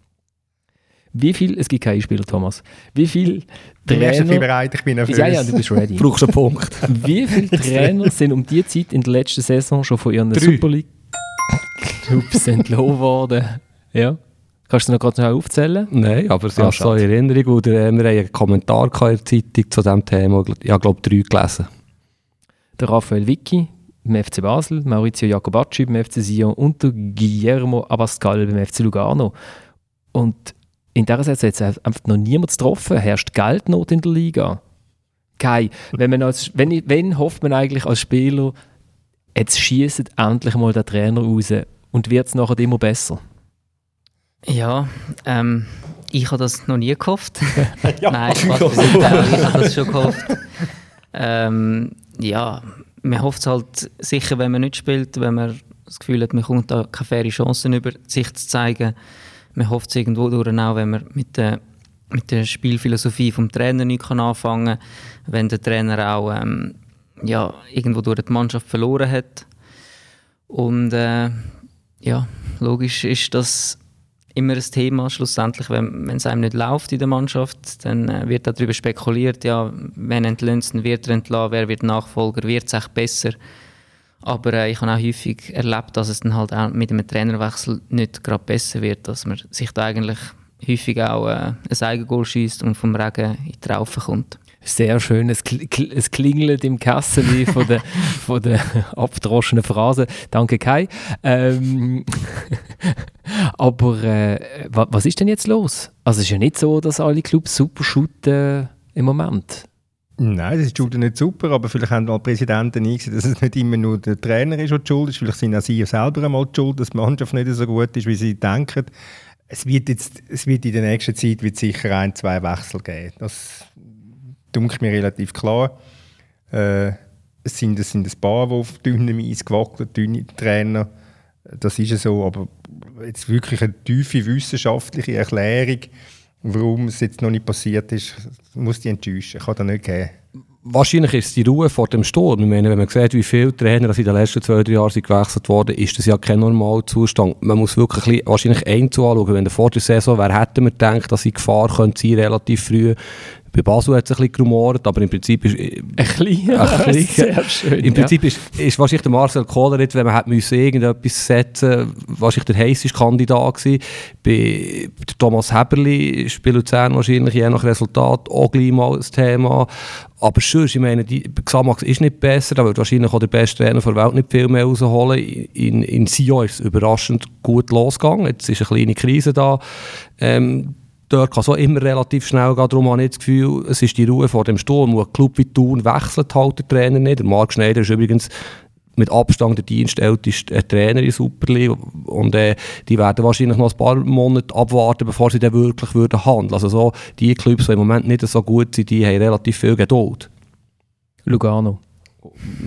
Wie viel, es gibt keine Spieler, Thomas, wie viel Du merkst, ich bin Trainer... bereit, ich bin nervös. Ja, ja, du bist ready. <laughs> Brauchst du einen Punkt. Wie viele Trainer sind um die Zeit in der letzten Saison schon von ihren Drei. Super League Clubs entlohnt worden? Ja. Kannst du noch gerade schnell aufzählen? Nein, aber sie Ah, haben so in Erinnerung, weil der, äh, wir haben einen Kommentar in der Zeitung zu diesem Thema. Ich habe, glaube drei gelesen. Der Raphael Vicky beim FC Basel, Maurizio Jacobacci beim FC Sion und der Guillermo Abascal beim FC Lugano. Und in dieser Saison hat es einfach noch niemand getroffen. Herrscht Geldnot in der Liga? Kai, wenn, man als, wenn, wenn hofft man eigentlich als Spieler, jetzt schießt endlich mal der Trainer raus und wird es nachher immer besser? Ja, ähm, ich habe das noch nie gehofft. <laughs> <laughs> ja, Nein, <laughs> Spaß ich habe das schon gehofft. Ähm, ja, man hofft es halt sicher, wenn man nicht spielt, wenn man das Gefühl hat, man kommt da keine faire Chancen über sich zu zeigen. Man hofft es irgendwo durch auch, wenn man mit der, mit der Spielphilosophie vom Trainer nicht anfangen kann, wenn der Trainer auch ähm, ja, irgendwo durch die Mannschaft verloren hat. Und äh, ja, logisch ist das immer ein Thema. Schlussendlich, wenn, es einem nicht läuft in der Mannschaft, dann äh, wird darüber spekuliert, ja, wenn entlöst, wird er entlassen, wer wird Nachfolger, wird es echt besser. Aber äh, ich habe auch häufig erlebt, dass es dann halt auch mit einem Trainerwechsel nicht gerade besser wird, dass man sich da eigentlich häufig auch äh, ein Eigengoal schießt und vom Regen in die Traufe kommt. Sehr schön. Es, es klingelt im Kassel von der, <laughs> von der abgedroschenen Phrase. Danke, Kai. Ähm, <laughs> aber äh, was ist denn jetzt los? Also es ist ja nicht so, dass alle Clubs super shooten im Moment. Nein, das ist Schuld nicht super, aber vielleicht haben die Präsidenten eingesehen, dass es nicht immer nur der Trainer ist, der die schuld ist. Vielleicht sind auch sie selber einmal die schuld, dass die Mannschaft nicht so gut ist, wie sie denken. Es wird, jetzt, es wird in der nächsten Zeit wird sicher ein, zwei Wechsel geben. Das denke mir relativ klar. Äh, es, sind, es sind ein paar, die auf dünnem Eis gewackelt, dünne Trainer. Das ist ja so, aber jetzt wirklich eine tiefe wissenschaftliche Erklärung, warum es jetzt noch nicht passiert ist, muss die enttäuschen. Kann das nicht geben. Wahrscheinlich ist die Ruhe vor dem Sturm. Ich meine, wenn man sieht, wie viele Trainer in den letzten zwei, drei Jahren gewechselt wurden, ist das ja kein normaler Zustand. Man muss wirklich ein wahrscheinlich ein. Wenn der vor der Saison wäre, hätten wir gedacht, dass die Gefahr könnte sein, relativ früh bei Basel hat es ein bisschen gerumort, aber im Prinzip ist... Äh, ein bisschen, <laughs> ein bisschen sehr schön. Im Prinzip ja. ist, ist wahrscheinlich der Marcel Kohler jetzt, wenn man müssen irgendetwas setzen wahrscheinlich der heißeste Kandidat gewesen. Bei Thomas Heberli spielt Luzern wahrscheinlich je nach Resultat auch gleich mal das Thema. Aber sonst, ich meine, die Xamax ist nicht besser, da wird wahrscheinlich auch der beste Trainer der Welt nicht viel mehr rausholen. In, in Sion ist es überraschend gut losgegangen, jetzt ist eine kleine Krise da. Ähm, dort kann es auch immer relativ schnell gehen. Darum habe ich das Gefühl, es ist die Ruhe vor dem Sturm. Wo ein Club wie Thun wechselt halt der Trainer nicht. Der Marc Schneider ist übrigens mit Abstand der dienstälteste Trainer in Super League. Und äh, die werden wahrscheinlich noch ein paar Monate abwarten, bevor sie dann wirklich würden handeln. Also so, die Clubs, die im Moment nicht so gut sind, die haben relativ viel Geduld. Lugano.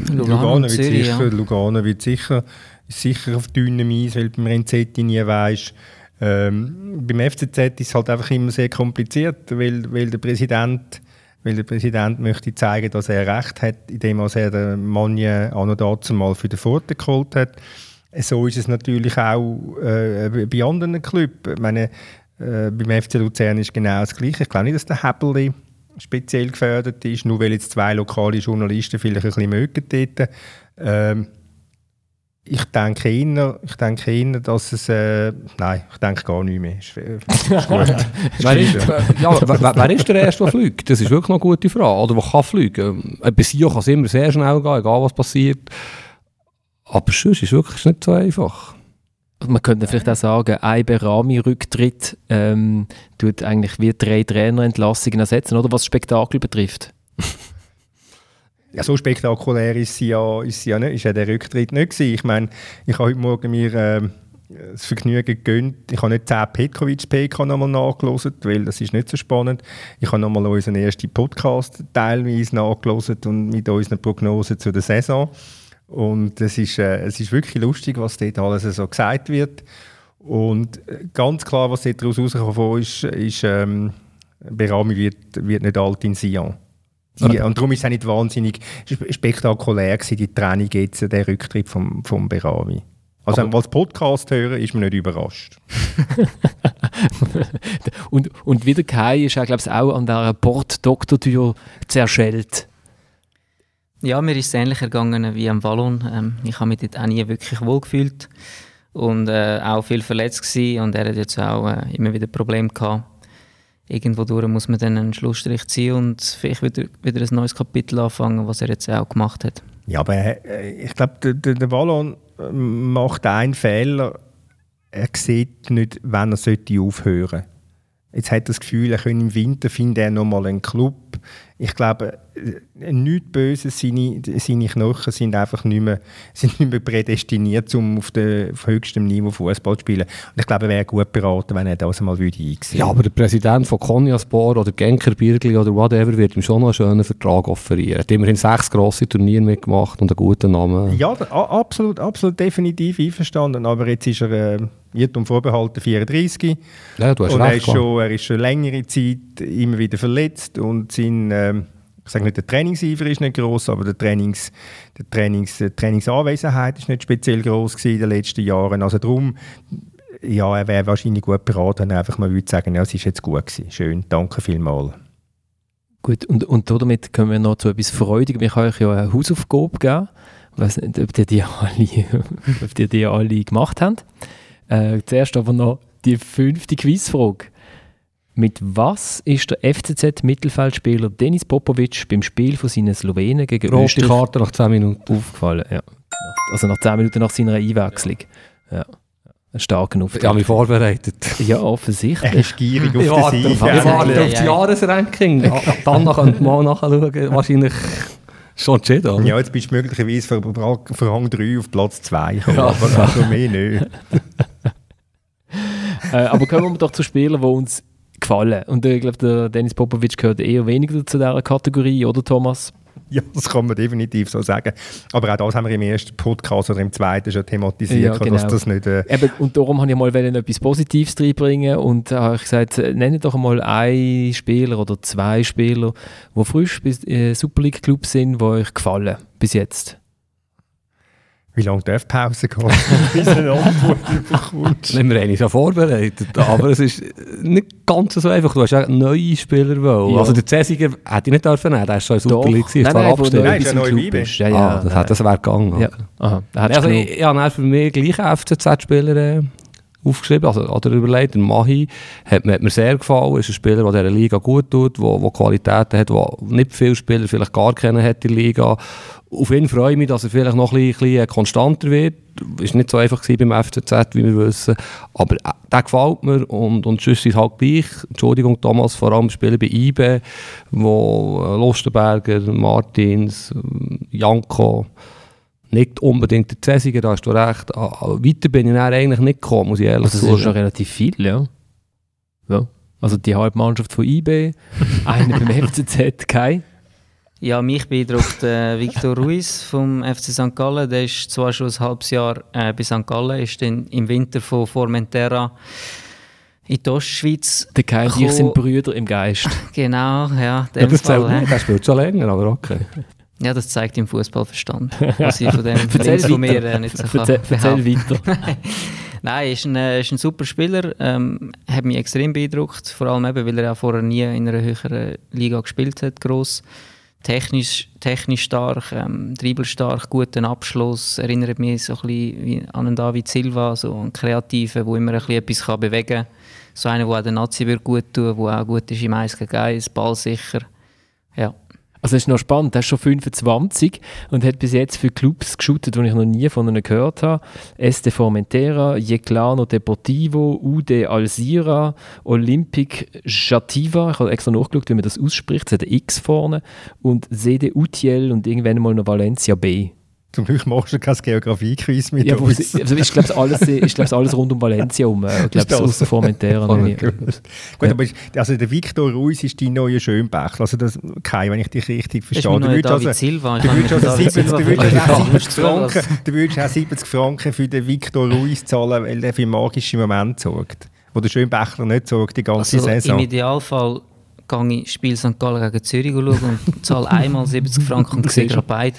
Lugano, Lugano wird Zürich, sicher, ja. Lugano wird sicher, sicher auf dünnem Eis, weil beim Renzetti nie weisst, ähm, beim FCZ ist es halt einfach immer sehr kompliziert, weil, weil, der Präsident, weil der Präsident möchte zeigen, dass er Recht hat, indem er den Manje an und dazu mal für den Pfoten geholt hat. So ist es natürlich auch äh, bei anderen Clubs. Ich meine, äh, beim FC Luzern ist genau das Gleiche. Ich glaube nicht, dass der Hebeli speziell gefördert ist, nur weil jetzt zwei lokale Journalisten vielleicht ein bisschen mögen dort. Ähm, ich denke eher, ich denke eher, dass es, äh, nein, ich denke gar nicht mehr. Ist, äh, <laughs> ist gut. wer, ist, ja, wer, wer, ist der Erste, der fliegt? Das ist wirklich noch eine gute Frage. Oder der kann fliegen? Äh, bei Sio kann es immer sehr schnell gehen, egal was passiert. Aber sonst ist es wirklich nicht so einfach. Man könnte vielleicht auch sagen, ein Berami-Rücktritt ähm, tut eigentlich wie drei Trainerentlassungen ersetzen, oder was Spektakel betrifft. <laughs> Ja, so spektakulär ist sie ja, ist sie ja nicht, ist ja der Rücktritt nicht gewesen. Ich meine, ich habe heute Morgen mir äh, das Vergnügen gegönnt. Ich habe nicht 10 Petkovic PK nochmal nachgelesen, weil das ist nicht so spannend. Ich habe nochmal unseren ersten Podcast teilweise nachgelesen und mit unseren Prognosen zu der Saison. Und es ist, äh, es ist wirklich lustig, was dort alles so gesagt wird. Und äh, ganz klar, was daraus rausgekommen ist, ist ähm, Berami wird, wird nicht alt in Sion. Die, und darum ist es auch nicht wahnsinnig spektakulär gewesen, die Training jetzt, der Rücktritt vom, vom Berawi. Also Aber als Podcast hören, ist man nicht überrascht. <laughs> und, und wieder Kai ist auch, glaube ich, auch an der Borddoktortür zerschellt. Ja, mir ist es ähnlich ergangen wie am Wallon. Ähm, ich habe mich dort auch nie wirklich wohl gefühlt und äh, auch viel verletzt gewesen und er hat jetzt auch äh, immer wieder Probleme gehabt irgendwo durch muss man dann einen Schlussstrich ziehen und vielleicht wieder, wieder ein neues Kapitel anfangen, was er jetzt auch gemacht hat. Ja, aber äh, ich glaube, der, der, Wallon äh, macht einen Fehler. Er sieht nicht, wann er sollte aufhören Jetzt hat er das Gefühl, er könnte im Winter finden er nochmal einen Club. Ich glaube, äh, nichts Böses, seine, seine Knochen sind einfach nicht mehr, <laughs> sind nicht mehr prädestiniert, um auf, der, auf höchstem Niveau Fußball zu spielen. Und ich glaube, er wäre gut beraten, wenn er das mal würde einsehen Ja, aber der Präsident von Konyaspor oder Genker Birgli oder whatever wird ihm schon noch einen schönen Vertrag offerieren. Er hat immerhin sechs grosse Turniere mitgemacht und einen guten Namen. Ja, absolut, absolut definitiv einverstanden. Aber jetzt ist er äh, Irrtum vorbehalten 34. Ja, du hast und recht. er ist, schon, er ist schon längere Zeit immer wieder verletzt und sein, äh, ich sage nicht, der Trainingseifer ist nicht groß, aber der Trainings, der Trainings, die Trainingsanwesenheit ist nicht speziell groß in den letzten Jahren. Also darum, ja, er wäre wahrscheinlich gut beraten, wenn er einfach mal würde sagen, ja, es ist jetzt gut gewesen. Schön, danke vielmals. Gut, und, und damit kommen wir noch zu etwas Freudigem. Ich habe euch ja eine Hausaufgabe gegeben. Ich weiß nicht, ob ihr die alle, <laughs> ob ihr die alle gemacht habt. Äh, zuerst aber noch die fünfte Quizfrage. Mit was ist der FCZ-Mittelfeldspieler Denis Popovic beim Spiel von seinen Slowenen gegen Rote Österreich Karte nach 10 Minuten. aufgefallen? Ja. Also nach 10 Minuten nach seiner Einwechslung. Ja. Ein starker Ich Auftritt. habe mich vorbereitet. Ja, Er offensichtlich. ist gierig auf Ich den Sieg. ich Ja, warte ja, auf das ja. Jahresranking. Ja, Dann könnt ihr mal nachschauen. Wahrscheinlich schon entschieden? Ja, jetzt bist du möglicherweise für, für Rang 3 auf Platz 2 gekommen, Ja. aber also mehr nicht. <laughs> äh, aber kommen wir doch zu Spielern, die uns gefallen. Und äh, ich glaube, der Dennis Popovic gehört eher weniger zu dieser Kategorie, oder Thomas? Ja, das kann man definitiv so sagen. Aber auch das haben wir im ersten Podcast oder im zweiten schon thematisiert, Ja, genau. dass das nicht... Äh, Eben, und darum habe ich mal etwas Positives reinbringen und habe ich gesagt, äh, nenne doch mal einen Spieler oder zwei Spieler, die frisch bis äh, Super League Club sind, die euch gefallen bis jetzt. Wie lange darf die Pause gehen, <laughs> bis du eine Antwort bekommst? Wir haben uns ja vorbereitet, aber es ist nicht ganz so einfach. Du hast ja neue Spieler wollen. Ja. Also der Cäsiger hätte ich nicht dürfen nehmen, der ist schon in Super League, gewesen, nein, nein, neu Nein, ist ja neu Club Vibe. ist. Ja, ja, ah, das, nein. hat, das wäre gegangen. ja. Aha, Also habe dann für mich gleich FCZ-Spieler äh, aufgeschrieben, also, oder überlegt, der Mahi hat, hat mir sehr gefallen, ist ein Spieler, der dieser Liga gut tut, der, der Qualitäten hat, der nicht viele Spieler vielleicht gar kennen hat in der Liga. Auf ihn freue ich mich, dass er vielleicht noch ein bisschen, konstanter wird. Ist nicht so einfach beim FCZ, wie wir wissen. Aber äh, der gefällt mir und, und sonst ist halt gleich. Entschuldigung, Thomas, vor allem Spieler bei IBE, wo äh, Lustenberger, Martins, äh, Janko, nicht unbedingt der Cäsiger, da hast du recht. Ah, ah, Weiter bin ich dann eigentlich nicht gekommen, muss ich ehrlich Also das ist schon sagen. relativ viel, ja. ja. Also die halbe Mannschaft von IB, <laughs> einer beim FCZ, kein. Ja, mich beeindruckt äh, Victor Ruiz vom FC St. Gallen. Der ist zwar schon ein halbes Jahr äh, bei St. Gallen, ist dann im Winter von Formentera in die Ostschweiz. Der Kai und ich sind Brüder im Geist. Genau, ja, Ja, das zählt nicht, der spielt schon länger, aber okay. Ja, das zeigt im Fußballverstand, <laughs> was ich von dem Erzähl von mir äh, nicht so kann Erzähl, erzähl behaupten. weiter. <laughs> Nein, ist ein, ist ein super Spieler, ähm, hat mich extrem beeindruckt, vor allem eben, weil er ja vorher nie in einer höheren Liga gespielt hat, gross. Technisch, technisch stark, ähm, dribbelstark, guten Abschluss, erinnert mich so ein bisschen wie an einen David Silva, so einen Kreativen, der immer ein bisschen etwas kann bewegen kann. So einer, der auch der Nazi gut tun, der auch gut ist im 1 gegen 1, ballsicher. Ja. Also es ist noch spannend, er ist schon 25 und hat bis jetzt für Clubs geshootet, die ich noch nie von ihnen gehört habe. Este Formentera, Yeclano Deportivo, UD Alzira, Olympic Jativa, ich habe extra nachgeschaut, wie man das ausspricht, es hat ein X vorne, und CD Utiel und irgendwann mal noch Valencia B. Zum Glück machst du kein Geografie-Quiz mit Ja, uns. sie, also ich glaube, alles, ich glaub, alles rund um Valencia um. Ich Ist glaube, außer Formentera. nie. Gut, aber ist- also der Victor Ruiz ist dein neuer Schönbächler. Also das, Kai, wenn ich dich richtig ist verstehe. Du würdest also, Silva. Ich du habe mich würdest also mit 70, David du würdest auch 70 verglichen. Franken, du würdest auch 70 Franken für den Victor Ruiz zahlen, weil er für magische Momente sorgt. Wo der Schönbächler nicht sorgt, die ganze Also Saison. Im Idealfall gehe ich Spiel St. Gallen gegen Zürich schauen und zahle einmal 70 Franken und sehe gerade beide.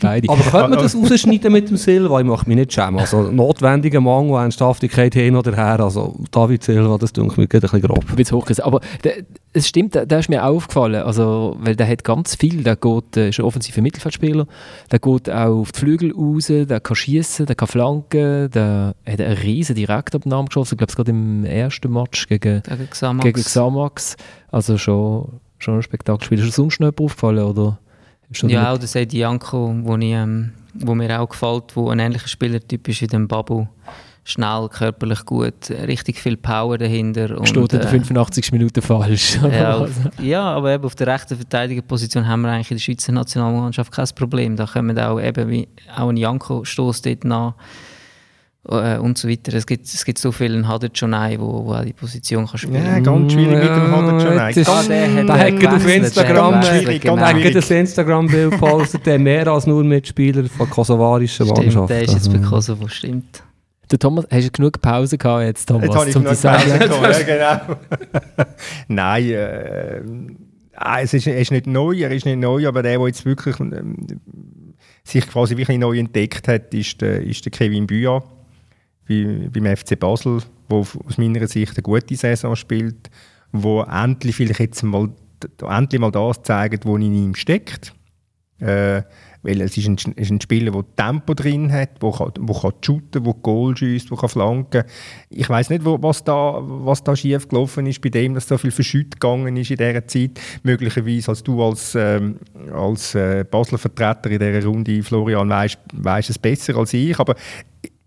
Beide. Aber könnte man das rausschneiden mit dem Silva? Ich mache mich nicht schämen. Also notwendiger Mangel, Ernsthaftigkeit hin oder her. Also David Silva, das tut mir gerade ein bisschen grob. ein bisschen hochgerissen. Aber der, es stimmt, der, der ist mir auch aufgefallen. Also, weil der hat ganz viel. Der geht, äh, ist ein offensiver Mittelfeldspieler. Der geht auch auf die Flügel raus, der kann schießen, der kann flanken, der hat einen riesen Direktabnahme geschossen. Ich glaube, gerade im ersten Match gegen, Gegen Xamax. gegen Xamax. Also schon, schon ein Spektakelspiel. Ist dir sonst noch aufgefallen? Oder? Ja, auch der Seidi Janko, wo, ich, ähm, wo mir auch gefällt, wo ein ähnlicher Spielertyp ist wie dem Babu. schnell, körperlich gut, richtig viel Power dahinter. Steht in der äh, 85. Minute falsch. <laughs> ja, auf, ja, aber eben auf der rechten Verteidigerposition haben wir eigentlich in der Schweizer Nationalmannschaft kein Problem. Da kommen auch eben wie auch ein Janko stoß dort nach äh, und so weiter. Es gibt, es gibt so viele, Hader Jonai, wo, wo auch die Position kann spielen Ja, ganz schwierig mit dem das ist- Ganz- der hat Da hat gerade auf Instagram, genau. gerade ein Instagram-Bild gepostet, der mehr als nur Mitspieler von kosovarischen Stimmt, Mannschaften. der ist jetzt bei Also, Kosovo, stimmt. Der Thomas, hast du genug Pause gehabt jetzt, Thomas, Jetzt habe ich um genug? Pause bekommen, ja, genau. <laughs> <laughs> Nein, äh, ah, es ist, er ist nicht neu, er ist nicht neu, aber der, der jetzt wirklich ähm, sich quasi wirklich neu entdeckt hat, ist der, ist der Kevin Büa bei, beim FC Basel, der aus meiner Sicht eine gute Saison spielt, wo endlich vielleicht jetzt mal, endlich mal das zeigt, was in ihm steckt. Äh, weil es ist ein, ist ein Spieler, der Tempo drin hat, der kann, wo kann shooten, der Goal schießt, der kann flanken. Ich weiß nicht, wo, was da, was da schief gelaufen ist bei dem, dass so viel verschütt gegangen ist in dieser Zeit. Möglicherweise als du als, ähm, als äh, Basler Vertreter in dieser Runde, Florian, weißt, weißt es besser als ich. Aber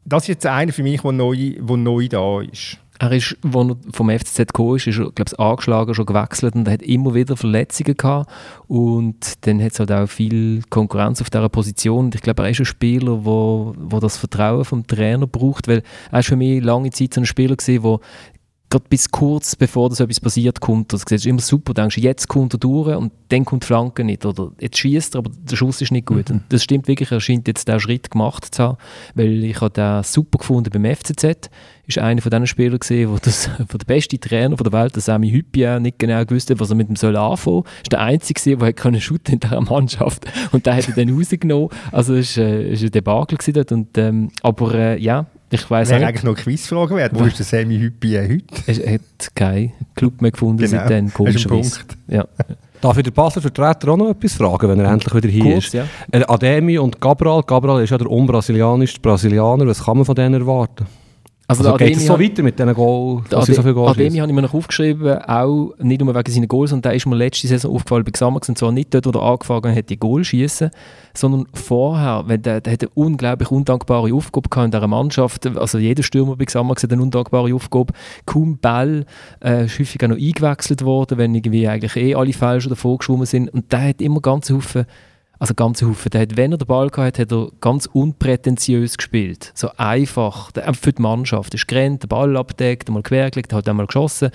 das ist jetzt einer für mich, der neu, wo neu da ist. Er ist, als er vom FCZ gekommen ist, ist er, glaube ich, angeschlagen, schon gewechselt und er hat immer wieder Verletzungen gehabt. Und dann hat es halt auch viel Konkurrenz auf dieser Position. Und ich glaube, er ist ein Spieler, wo das Vertrauen vom Trainer braucht, weil er ist für mich lange Zeit so ein Spieler wo gerade bis kurz bevor das etwas passiert kommt, das siehst du immer super, denkst du, jetzt kommt er durch und dann kommt die Flanke nicht. Oder jetzt schießt er, aber der Schuss ist nicht gut. Und das stimmt wirklich, er scheint jetzt den Schritt gemacht zu haben, weil ich habe den super gefunden beim FCZ, ist einer von diesen Spielern gesehen, wo das <laughs> wo der beste Trainer der Welt, der Sami Hüppia, nicht genau gewusst hat, was er mit ihm soll anfangen. Ist der einzige der können shooten in dieser Mannschaft. Und der hat er dann <laughs> rausgenommen. Also es ist, äh, ein Debakel dort. Und ähm, aber äh, ja, ich weiß Wäre nicht. eigentlich noch eine Quizfrage wert. Wo ist der Sammy Hüppi heute? Er hat keinen Club mehr gefunden Genau. seitdem, Das ist ein komischerweise. Punkt. Ja. Darf ich den Basler Vertreter auch noch etwas fragen, wenn er endlich wieder hier Kurz, ist? ja. Äh, Ademi und Cabral. Cabral ist ja der unbrasilianischste Brasilianer. Was kann man von denen erwarten? Also, Also, geht es so weiter mit diesen Goal, der dass sie so Goal Ademi habe ich mir noch aufgeschrieben, auch nicht nur wegen seiner Goals, und der ist mir letzte Saison aufgefallen bei Xamax, und zwar nicht dort, wo er angefangen hat, die Goal schießen, sondern vorher, weil der, der hat eine unglaublich undankbare Aufgabe gehabt in dieser Mannschaft, also jeder Stürmer bei Xamax hat eine undankbare Aufgabe, kaum Ball, äh, ist häufig auch noch eingewechselt worden, wenn irgendwie eigentlich eh alle falsch davor geschwommen sind, und der hat immer ganz Haufen also ganz Haufen. Der hat, wenn er den Ball gehabt hat, er ganz unprätentiös gespielt. So einfach. Der, einfach für die Mannschaft. Er ist gerannt, den Ball abdeckt, einmal quergelegt, hat einmal geschossen.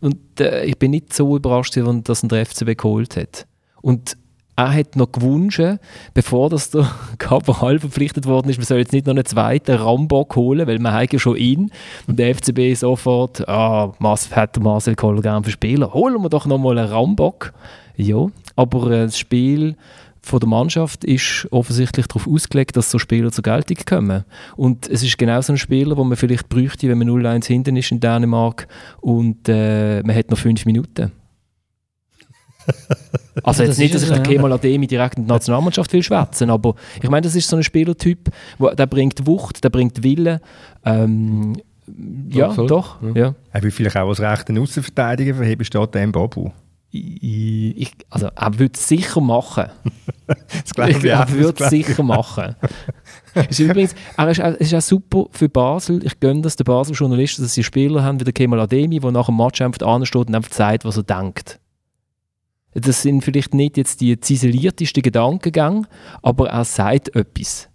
Und äh, ich bin nicht so überrascht, dass ihn der FCB geholt hat. Und er hat noch gewünscht, bevor das der <laughs> Cabral verpflichtet worden ist, man soll jetzt nicht noch einen zweiten Rambock holen, weil man hat ja schon ihn. Und der FCB sofort, ah, Mas hat der Marcel Koller gerne für Spieler, holen wir doch noch mal einen Rambock. Ja, aber äh, das Spiel von der Mannschaft ist offensichtlich darauf ausgelegt, dass so Spieler zur Geltung kommen. Und es ist genau so ein Spieler, den man vielleicht bräuchte, wenn man 0-1 hinten ist in Dänemark und äh, man hat noch fünf Minuten. <laughs> Also jetzt Das nicht, dass ich den ja. Kemal Ademi direkt in die Nationalmannschaft will schwätzen, aber ich meine, das ist so ein Spielertyp, wo, der bringt Wucht, der bringt Willen. Ähm, ja, doch. Ja. Er will vielleicht auch als rechten Außenverteidiger verheben, steht der Mbabu. Ich, also er würde es sicher machen. <laughs> Das glaube Ich ich er würde es sicher machen. ist übrigens, er ist, es ist auch super für Basel. Ich gönne das den Basel Journalisten, dass sie Spieler haben wie der Kemal Ademi, der nach dem Match einfach ansteht und einfach sagt, was er denkt. Das sind vielleicht nicht jetzt die ziseliertesten Gedankengänge, aber er sagt etwas.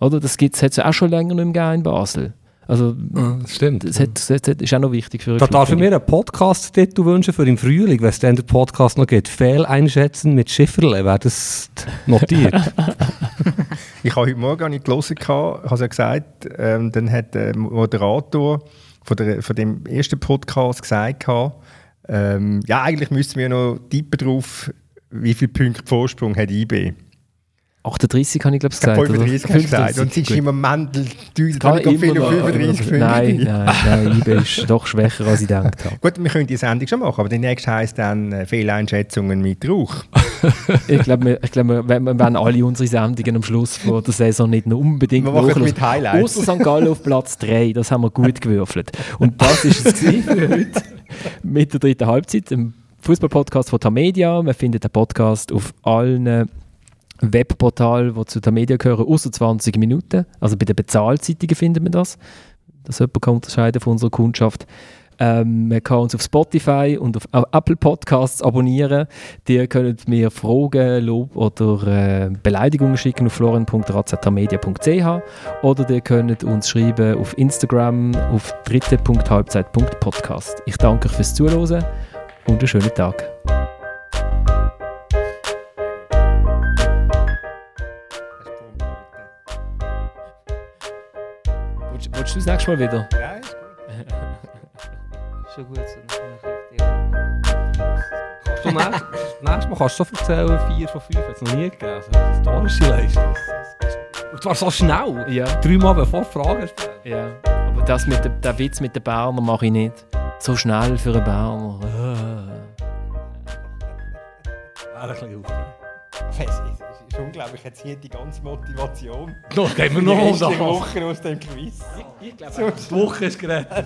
Oder? Das gibt es auch schon länger nicht mehr gegeben in Basel. Also, das stimmt. das, hat, das, hat, ist auch noch wichtig für Da darf ich mir einen Podcast-Titel wünschen für im Frühling, wenn es dann den Podcast noch gibt. Fehleinschätzen mit Schifferle, wäre das notiert. <laughs> Ich habe heute Morgen nicht gelesen, ich habe es ja gesagt, ähm, dann hat der Moderator von, der, von dem ersten Podcast gesagt, ähm, ja, eigentlich müssten wir noch tippen drauf, wie viele Punkte Vorsprung hat IB. 38 habe ich glaube ich Ich gesagt. oder? 35 hast du gesagt. Und sie ist gut. im Moment düselt Kann viel immer auf noch, 35 Punkte. Nein, nein, nein, IB ist doch schwächer, als ich gedacht habe. Gut, wir können die Sendung schon machen, aber die nächste heisst dann äh, Fehleinschätzungen mit Rauch. <laughs> Ich glaube, wir, ich glaub, wir, wir werden alle unsere Sendungen am Schluss von der Saison nicht noch unbedingt Wir machen mit Highlights. Ausser St. Gallen auf Platz 3, das haben wir gut gewürfelt. Und das ist es für heute mit der dritten Halbzeit, dem Fußballpodcast von Tamedia. Man findet den Podcast auf allen Webportalen, die zu Tamedia gehören, außer 20 Minuten. Also bei den Bezahlzeitungen findet man das. dass jemand kann unterscheiden von unserer Kundschaft. Ähm, man kann uns auf Spotify und auf Apple Podcasts abonnieren. Ihr könnt mir Fragen, Lob oder äh, Beleidigungen schicken auf florian.razmedia.ch oder ihr könnt uns schreiben auf Instagram auf dritte.halbzeit.podcast. Ich danke euch fürs Zuhören und einen schönen Tag. Willst du das nächste Mal wieder? Ja, ist gut. Schon gut. So. Kannst du nächstes, nächstes Mal kannst du so erzählen, 4 von 5 hat es noch nie gegeben. Also, eine historische Leistung. Und zwar so schnell. Ja. Dreimal bevor die Frage stellt. Ja, aber das mit dem, der Witz mit den Berner mache ich nicht. So schnell für einen Berner. Wäre ein bisschen auf. Ist, unglaublich, jetzt hier die ganze Motivation. Noch gehen wir <laughs> Die noch um das. Woche aus dem Quiz. Die Woche ist gerettet.